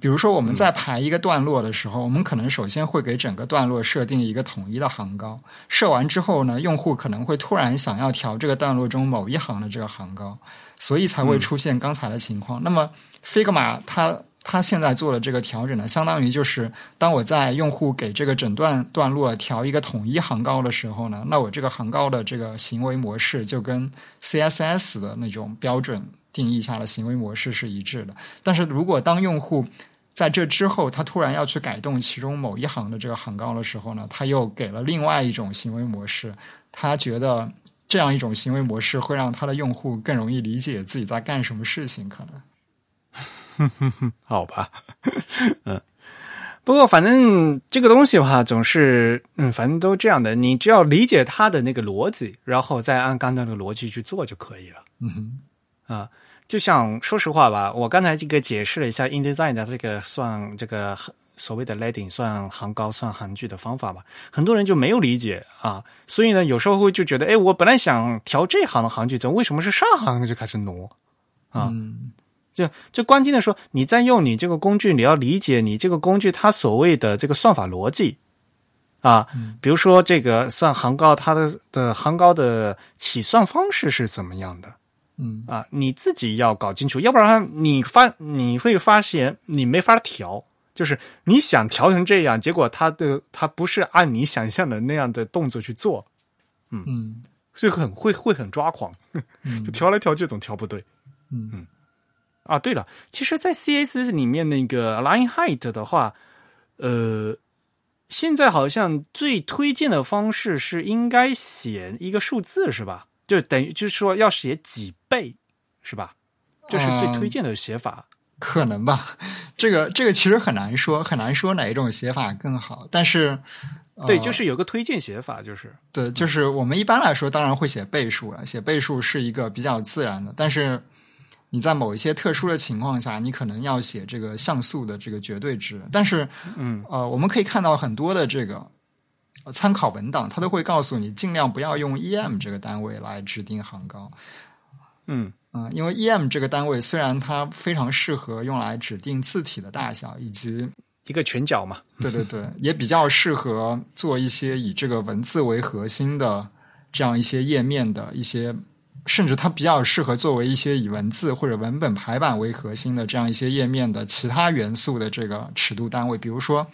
Speaker 2: 比如说，我们在排一个段落的时候，我们可能首先会给整个段落设定一个统一的行高，设完之后呢，用户可能会突然想要调这个段落中某一行的这个行高，所以才会出现刚才的情况。那么，Figma 它。它现在做的这个调整呢，相当于就是当我在用户给这个整段段落调一个统一行高的时候呢，那我这个行高的这个行为模式就跟 CSS 的那种标准定义下的行为模式是一致的。但是如果当用户在这之后，他突然要去改动其中某一行的这个行高的时候呢，他又给了另外一种行为模式，他觉得这样一种行为模式会让他的用户更容易理解自己在干什么事情，可能。[LAUGHS]
Speaker 1: 好吧，[LAUGHS] 嗯，不过反正这个东西的话，总是嗯，反正都这样的。你只要理解它的那个逻辑，然后再按刚才那个逻辑去做就可以了。
Speaker 2: 嗯哼，
Speaker 1: 啊，就像说实话吧，我刚才这个解释了一下 InDesign 的这个算这个所谓的 leading 算行高算行距的方法吧，很多人就没有理解啊，所以呢，有时候会就觉得，哎，我本来想调这行的行距，怎么为什么是上行就开始挪啊？就就关键的说，你在用你这个工具，你要理解你这个工具它所谓的这个算法逻辑啊，比如说这个算行高，它的的行高的起算方式是怎么样的？
Speaker 2: 嗯。
Speaker 1: 啊，你自己要搞清楚，要不然你发你会发现你没法调，就是你想调成这样，结果它的它不是按你想象的那样的动作去做，
Speaker 2: 嗯。
Speaker 1: 所以很会会很抓狂，
Speaker 2: 嗯。[LAUGHS]
Speaker 1: 就调来调去总调不对。
Speaker 2: 嗯。
Speaker 1: 啊，对了，其实，在 CS 里面那个 Line Height 的话，呃，现在好像最推荐的方式是应该写一个数字是吧？就等于就是说要写几倍是吧？这是最推荐的写法。
Speaker 2: 可能吧。这个这个其实很难说，很难说哪一种写法更好。但是，呃
Speaker 1: 对，就是有个推荐写法，就是
Speaker 2: 对，就是我们一般来说当然会写倍数了，写倍数是一个比较自然的，但是你在某一些特殊的情况下，你可能要写这个像素的这个绝对值。但是，
Speaker 1: 嗯
Speaker 2: 呃，我们可以看到很多的这个呃参考文档，它都会告诉你尽量不要用 em 这个单位来指定行高。
Speaker 1: 嗯
Speaker 2: 嗯，因为 em 这个单位虽然它非常适合用来指定字体的大小，以及
Speaker 1: 一个全角嘛。
Speaker 2: 对对对，也比较适合做一些以这个文字为核心的这样一些页面的一些，甚至它比较适合作为一些以文字或者文本排版为核心的这样一些页面的其他元素的这个尺度单位，比如说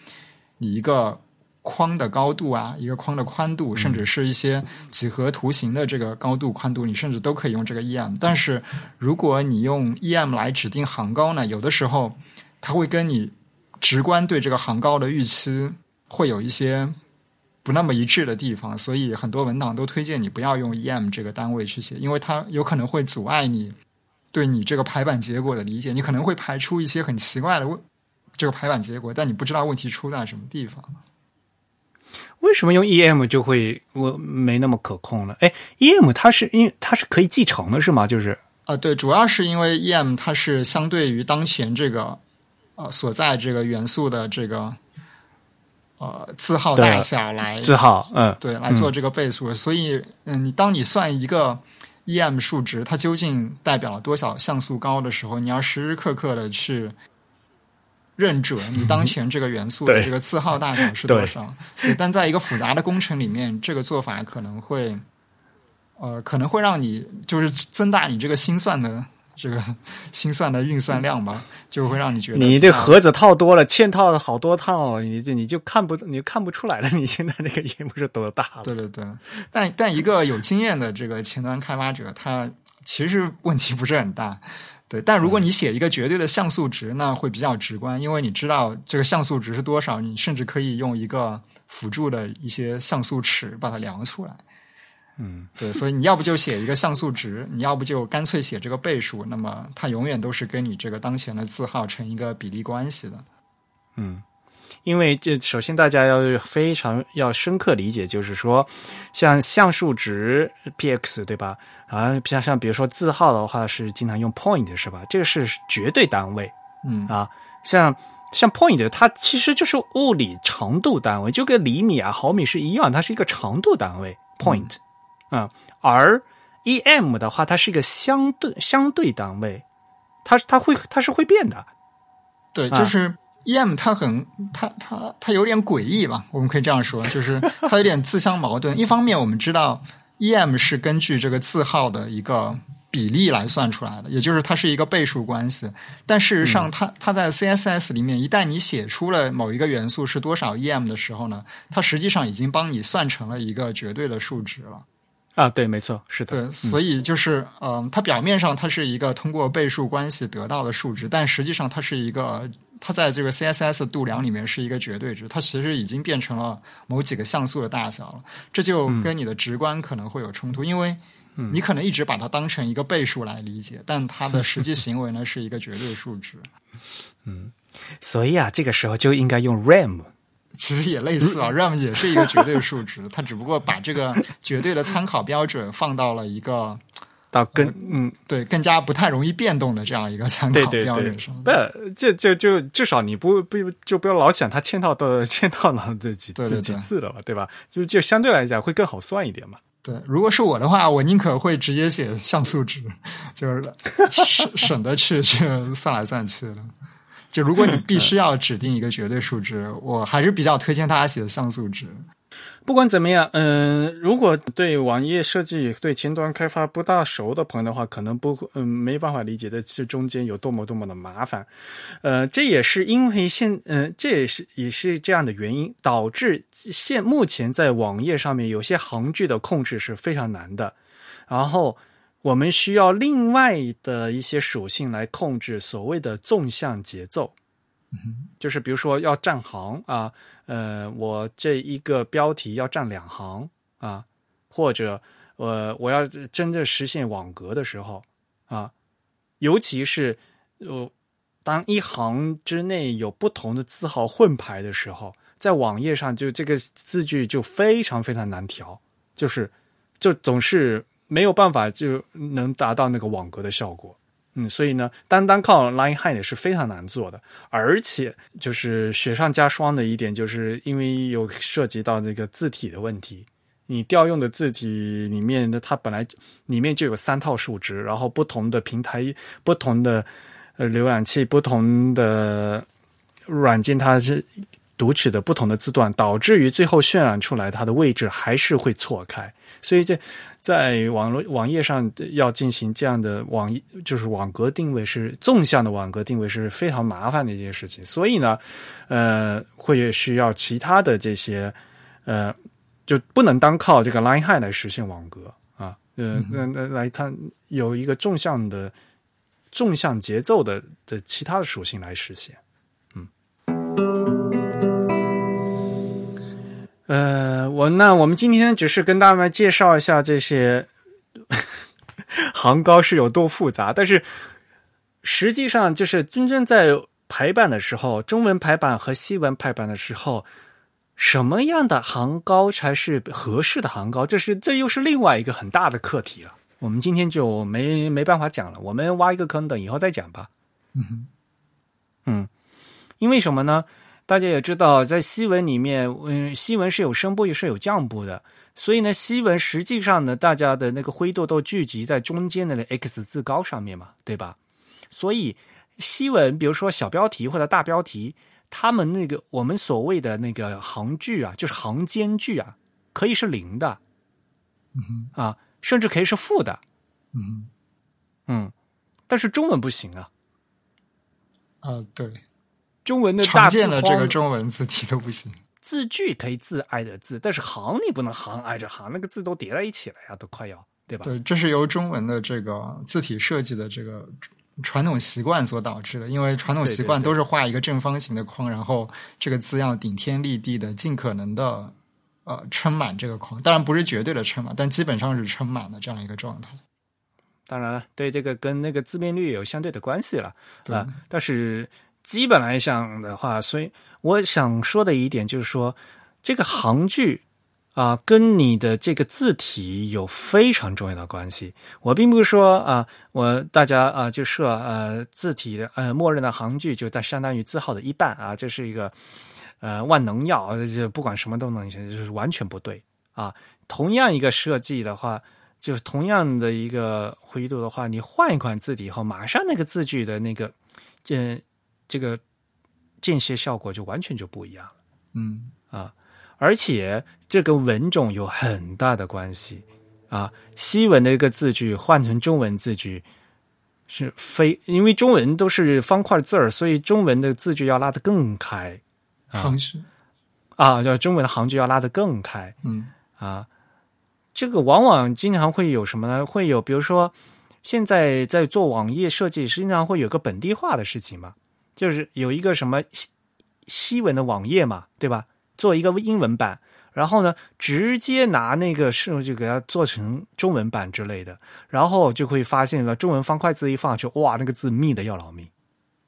Speaker 2: 你一个框的高度啊，一个框的宽度，甚至是一些几何图形的这个高度、宽度，你甚至都可以用这个 em。但是如果你用 em 来指定行高呢，有的时候它会跟你直观对这个行高的预期会有一些不那么一致的地方，所以很多文档都推荐你不要用 em 这个单位去写，因为它有可能会阻碍你对你这个排版结果的理解，你可能会排出一些很奇怪的问这个排版结果，但你不知道问题出在什么地方。
Speaker 1: 为什么用 EM 就会我没那么可控呢？哎，EM 它是因为它是可以继承的是吗？就是
Speaker 2: 啊，对，主要是因为 em 它是相对于当前这个呃所在这个元素的这个呃字号大小来
Speaker 1: 字号，嗯，
Speaker 2: 对来做这个倍数，所以嗯，你当你算一个 em 数值，它究竟代表了多少像素高的时候，你要时时刻刻的去认准你当前这个元素的这个字号大小是多少。对，但在一个复杂的工程里面，这个做法可能会呃可能会让你就是增大你这个心算的这个心算的运算量吧，就会让你觉得
Speaker 1: 你这盒子套多了，嵌套了好多套，你就你就看不你就看不出来了，你现在这个 EM 是多大了？
Speaker 2: 对对对，但但一个有经验的这个前端开发者，他其实问题不是很大。对，但如果你写一个绝对的像素值，那会比较直观，因为你知道这个像素值是多少，你甚至可以用一个辅助的一些像素尺把它量出来。
Speaker 1: 嗯，
Speaker 2: 对，所以你要不就写一个像素值，你要不就干脆写这个倍数，那么它永远都是跟你这个当前的字号成一个比例关系的。
Speaker 1: 嗯，因为这首先大家要非常要深刻理解，就是说，像像数值 px 对吧？啊，像像比如说字号的话是经常用 point 是吧？这个是绝对单位
Speaker 2: 嗯
Speaker 1: 啊，像。像 point，它其实就是物理长度单位，就跟厘米啊、毫米是一样，它是一个长度单位 point 啊、而 em 的话，它是一个相对相对单位，它它会它是会变的。
Speaker 2: 对，
Speaker 1: 啊
Speaker 2: 就是 em 它很它它它有点诡异吧，我们可以这样说，就是它有点自相矛盾。[LAUGHS] 一方面，我们知道 em 是根据这个字号的一个比例来算出来的，也就是它是一个倍数关系。但事实上它，它在 CSS 里面，一旦你写出了某一个元素是多少 em 的时候呢，它实际上已经帮你算成了一个绝对的数值了。
Speaker 1: 啊，对，没错，是的，
Speaker 2: 对，所以就是，嗯、它表面上它是一个通过倍数关系得到的数值，但实际上它是一个，它在这个 CSS 度量里面是一个绝对值，它其实已经变成了某几个像素的大小了，这就跟你的直观可能会有冲突，因为你可能一直把它当成一个倍数来理解，但它的实际 [LAUGHS] 行为呢是一个绝对数值，嗯
Speaker 1: 所以啊，这个时候就应该用 RAM。
Speaker 2: 其实也类似啊，RAM 也是一个绝对数值，它只不过把这个绝对的参考标准放到了一个。
Speaker 1: 到更嗯，
Speaker 2: 对，更加不太容易变动的这样一个参考
Speaker 1: 对对对
Speaker 2: 标准上。，
Speaker 1: 不，这就就至少你不不就不要老想它嵌套的 [LAUGHS] 嵌套了这几
Speaker 2: 对对对
Speaker 1: 这几次了吧，对吧？就就相对来讲会更好算一点嘛。
Speaker 2: 对，如果是我的话，我宁可会直接写像素值，就是省省得去去算来算去的。就如果你必须要指定一个绝对数值，我还是比较推荐大家写的像素值。
Speaker 1: 不管怎么样，嗯，如果对网页设计、对前端开发不大熟的朋友的话，可能不，嗯，没办法理解的这中间有多么多么的麻烦。呃，这也是因为现，嗯，这也是也是这样的原因，导致现目前在网页上面有些行距的控制是非常难的。然后我们需要另外的一些属性来控制所谓的纵向节奏，就是比如说要占行啊。呃，我这一个标题要占两行啊，或者呃，我要真正实现网格的时候啊，尤其是呃，当一行之内有不同的字号混排的时候，在网页上就这个字句就非常非常难调，就是就总是没有办法就能达到那个网格的效果。嗯，所以呢，单单靠 line height 是非常难做的，而且就是雪上加霜的一点，就是因为有涉及到这个字体的问题。你调用的字体里面的，它本来里面就有三套数值，然后不同的平台、不同的呃浏览器、不同的软件，它是读取的不同的字段，导致于最后渲染出来它的位置还是会错开。所以这在网络网页上要进行这样的网就是网格定位是纵向的网格定位是非常麻烦的一件事情。所以呢，呃，会需要其他的这些呃，就不能单靠这个 line height 来实现网格啊，呃，那那来它有一个纵向的纵向节奏的的其他的属性来实现。呃，我那我们今天只是跟大家介绍一下这些行高是有多复杂，但是实际上就是真正在排版的时候，中文排版和西文排版的时候，什么样的行高才是合适的行高？这是这又是另外一个很大的课题了。我们今天就没没办法讲了，我们挖一个坑，等以后再讲吧。
Speaker 2: 嗯
Speaker 1: 嗯，因为什么呢？大家也知道，在西文里面，嗯，西文是有声部也是有降部的，所以呢，西文实际上呢，大家的那个灰度都聚集在中间的那 x 字高上面嘛，对吧？所以西文，比如说小标题或者大标题，他们那个我们所谓的那个行距啊，就是行间距啊，可以是零的，
Speaker 2: 嗯
Speaker 1: 啊，甚至可以是负的，
Speaker 2: 嗯
Speaker 1: 嗯，但是中文不行啊，
Speaker 2: 啊，对。
Speaker 1: 中文的
Speaker 2: 常见的这个中文字体都不行，
Speaker 1: 字句可以字挨着字，但是行你不能行挨着行，那个字都叠在一起了呀，都快要对吧？
Speaker 2: 对，这是由中文的这个字体设计的这个传统习惯所导致的，因为传统习惯都是画一个正方形的框，然后这个字要顶天立地的，尽可能的呃撑满这个框，当然不是绝对的撑满，但基本上是撑满的这样一个状态。
Speaker 1: 当然了，对这个跟那个字面率有相对的关系了啊，但是。基本来讲的话，所以我想说的一点就是说，这个行距啊，跟你的这个字体有非常重要的关系。我并不是说啊，我大家啊就设呃字体的呃默认的行距就在相当于字号的一半啊，这是一个呃万能药，就不管什么都能行，就是完全不对啊。同样一个设计的话，就是同样的一个灰度的话，你换一款字体以后，马上那个字距的那个这。这个间歇效果就完全就不一样了，
Speaker 2: 嗯。
Speaker 1: 啊，而且这跟文种有很大的关系。啊。西文的一个字句换成中文字句是非，因为中文都是方块字儿，所以中文的字句要拉得更开，
Speaker 2: 行。距
Speaker 1: 啊，叫中文的行距要拉得更开，
Speaker 2: 嗯。
Speaker 1: 啊，这个往往经常会有什么呢？会有比如说现在在做网页设计，实际上会有个本地化的事情嘛。就是有一个什么西西文的网页嘛，对吧？做一个英文版，然后呢，直接拿那个是就给它做成中文版之类的，然后就会发现了中文方块字一放去，哇，那个字密的要老命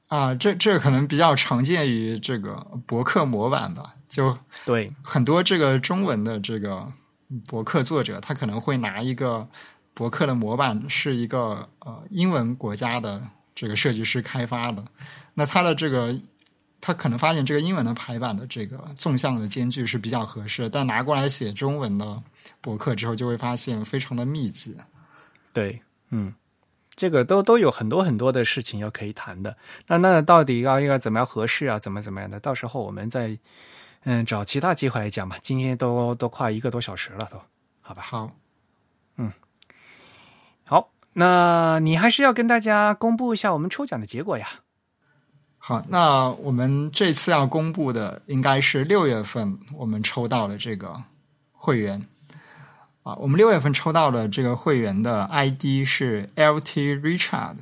Speaker 2: 啊！这这可能比较常见于这个博客模板吧？就
Speaker 1: 对
Speaker 2: 很多这个中文的这个博客作者，他可能会拿一个博客的模板，是一个呃英文国家的这个设计师开发的。那他的这个，他可能发现这个英文的排版的这个纵向的间距是比较合适，但拿过来写中文的博客之后，就会发现非常的密集。
Speaker 1: 对，嗯，这个都都有很多很多的事情要可以谈的。那那到底要要怎么样合适啊？怎么怎么样的？到时候我们再嗯找其他机会来讲吧。今天都都快一个多小时了，都好吧？
Speaker 2: 好，
Speaker 1: 嗯，好，那你还是要跟大家公布一下我们抽奖的结果呀。
Speaker 2: 好，那我们这次要公布的应该是六月份我们抽到了这个会员。啊，我们六月份抽到了这个会员的 ID 是 LT Richard。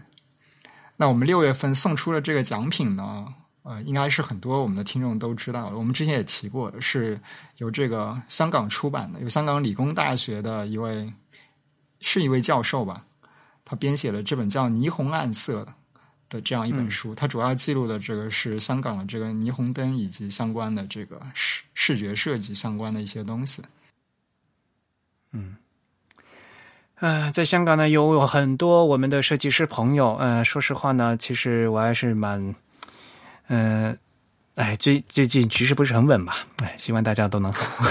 Speaker 2: 那我们六月份送出的这个奖品呢，呃，应该是很多我们的听众都知道的。我们之前也提过，是由这个香港出版的，由香港理工大学的一位是一位教授吧，他编写了这本叫《霓虹暗色》的这样一本书。它主要记录的这个是香港的这个霓虹灯以及相关的这个视视觉设计相关的一些东西。
Speaker 1: 嗯，啊，在香港呢，有很多我们的设计师朋友。呃，说实话呢，其实我还是蛮，嗯，哎，最最近局势不是很稳吧？哎，希望大家都能好。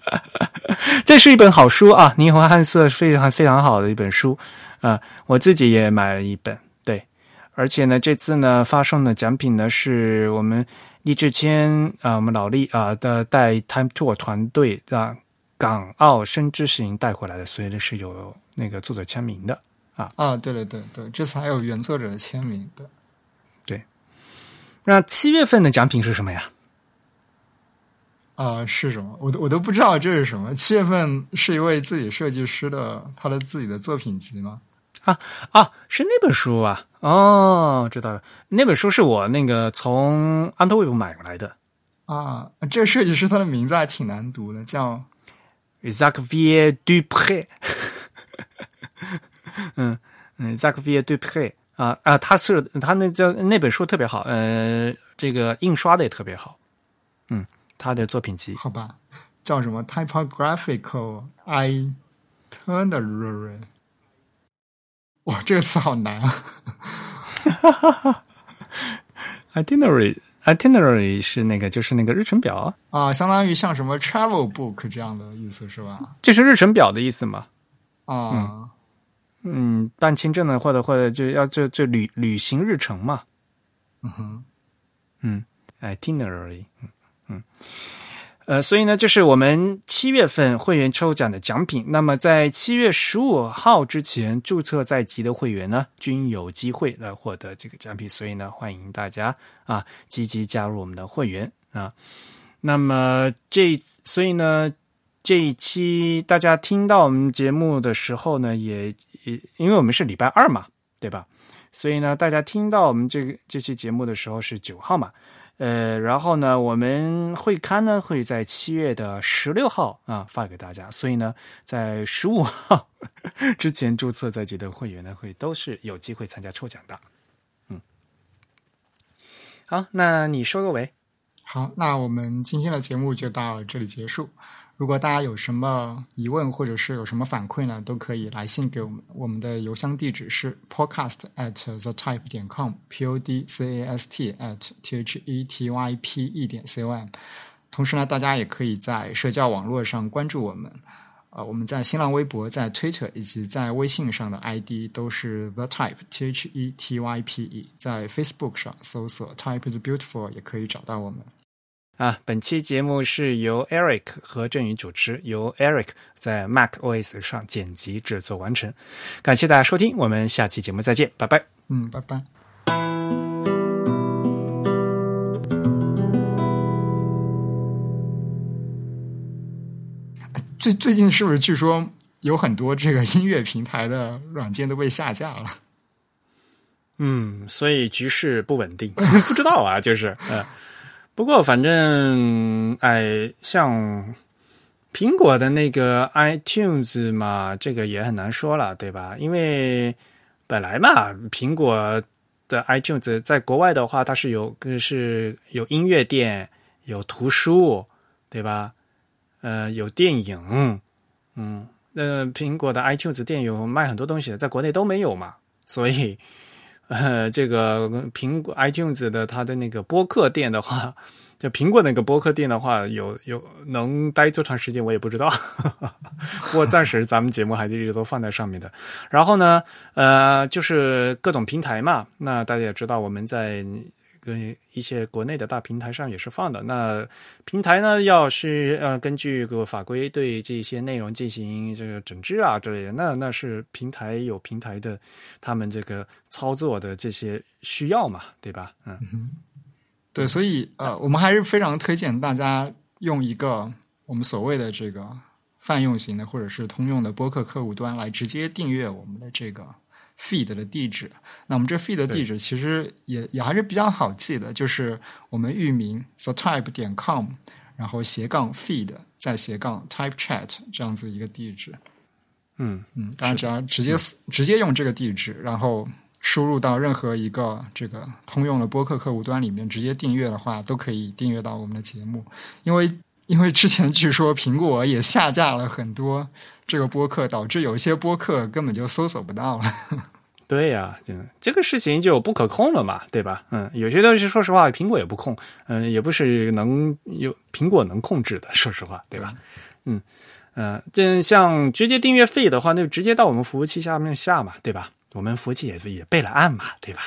Speaker 1: [LAUGHS] 这是一本好书啊，《霓虹汉色》非常非常好的一本书啊，我自己也买了一本。对，而且呢，这次呢发送的奖品呢是我们励志谦啊，我们老力啊的带 Time Tour 团队的。港澳深知行带回来的，所以呢是有那个作者签名的啊
Speaker 2: 啊，对对对对，这次还有原作者的签名的。
Speaker 1: 对，那七月份的奖品是什么呀？
Speaker 2: 啊，是什么？我都我都不知道这是什么。七月份是一位自己设计师的他的自己的作品集吗？
Speaker 1: 啊啊，是那本书啊！哦，知道了，那本书是我那个从安特卫普买过来的
Speaker 2: 啊。这个设计师他的名字还挺难读的，叫。
Speaker 1: Zavier Dupre，[LAUGHS] 嗯嗯，Xavier Dupre 啊啊，他是他那叫那本书特别好，呃，这个印刷的也特别好，嗯，他的作品集
Speaker 2: 好吧，叫什么 Typographical Itinerary，哇，这个词好难啊
Speaker 1: ，Itinerary。[LAUGHS] Itinerary 是那个，就是那个日程表
Speaker 2: 啊，相当于像什么 travel book 这样的意思是吧？
Speaker 1: 这是日程表的意思吗？
Speaker 2: 啊，
Speaker 1: 嗯，办签证的或者或者就要就就旅旅行日程嘛。
Speaker 2: 嗯哼，
Speaker 1: 嗯，Itinerary，嗯嗯。呃，所以呢，就是我们七月份会员抽奖的奖品。那么，在七月十五号之前注册在即的会员呢，均有机会来获得这个奖品。所以呢，欢迎大家啊，积极加入我们的会员啊。那么这，所以呢，这一期大家听到我们节目的时候呢，也也因为我们是礼拜二嘛，对吧？所以呢，大家听到我们这个这期节目的时候是九号嘛。呃，然后呢，我们会刊呢会在七月的十六号啊发给大家，所以呢，在十五号 [LAUGHS] 之前注册在籍的会员呢，会都是有机会参加抽奖的。嗯，好，那你收个尾。
Speaker 2: 好，那我们今天的节目就到这里结束。如果大家有什么疑问或者是有什么反馈呢，都可以来信给我们。我们的邮箱地址是 podcast at the type 点 com，p o d c a s t at t h e t y p e 点 c o m。同时呢，大家也可以在社交网络上关注我们。呃，我们在新浪微博、在 Twitter 以及在微信上的 ID 都是 the type，t h e t y p e。在 Facebook 上搜索 type is beautiful 也可以找到我们。
Speaker 1: 啊，本期节目是由 Eric 和振宇主持，由 Eric 在 Mac OS 上剪辑制作完成。感谢大家收听，我们下期节目再见，拜拜。
Speaker 2: 嗯，拜拜。最最近是不是据说有很多这个音乐平台的软件都被下架了？
Speaker 1: 嗯，所以局势不稳定，[LAUGHS] 不知道啊，就是嗯。不过，反正哎，像苹果的那个 iTunes 嘛，这个也很难说了，对吧？因为本来嘛，苹果的 iTunes 在国外的话，它是有是有音乐店、有图书，对吧？呃，有电影，嗯，那苹果的 iTunes 店有卖很多东西，在国内都没有嘛，所以。呃，这个苹果 iTunes 的它的那个播客店的话，就苹果那个播客店的话，有有能待多长时间我也不知道。[LAUGHS] 不过暂时咱们节目还是一直都放在上面的。然后呢，呃，就是各种平台嘛，那大家也知道我们在。跟一些国内的大平台上也是放的。那平台呢，要是呃根据个法规对这些内容进行这个整治啊之类的，那那是平台有平台的他们这个操作的这些需要嘛，对吧？
Speaker 2: 嗯，对，所以呃，我们还是非常推荐大家用一个我们所谓的这个泛用型的或者是通用的播客客户端来直接订阅我们的这个。Feed 的地址，那我们这 feed 的地址其实也也还是比较好记的，就是我们域名 the type 点 com，然后斜杠 feed 再斜杠 type chat 这样子一个地址。
Speaker 1: 嗯
Speaker 2: 嗯，大家只要直接直接用这个地址，然后输入到任何一个这个通用的播客客户端里面，直接订阅的话，都可以订阅到我们的节目。因为因为之前据说苹果也下架了很多。这个播客导致有一些播客根本就搜索不到了。[LAUGHS]
Speaker 1: 对呀，这个事情就不可控了嘛，对吧？嗯，有些东西说实话，苹果也不控，嗯，也不是能有苹果能控制的，[LAUGHS] 说实话，对吧？嗯嗯，这像直接订阅费的话，那就直接到我们服务器下面下嘛，对吧？我们服务器也也备了案嘛，对吧？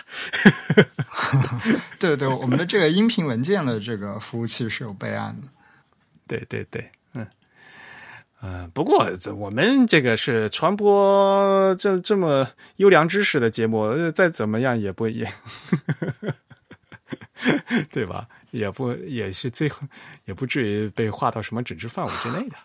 Speaker 1: [LAUGHS]
Speaker 2: 对对，我们的这个音频文件的这个服务器是有备案的。
Speaker 1: 对对对。嗯，不过这我们这个是传播这这么优良知识的节目，再怎么样也不也，[LAUGHS] 对吧？也不也是最后也不至于被划到什么整治范围之内的。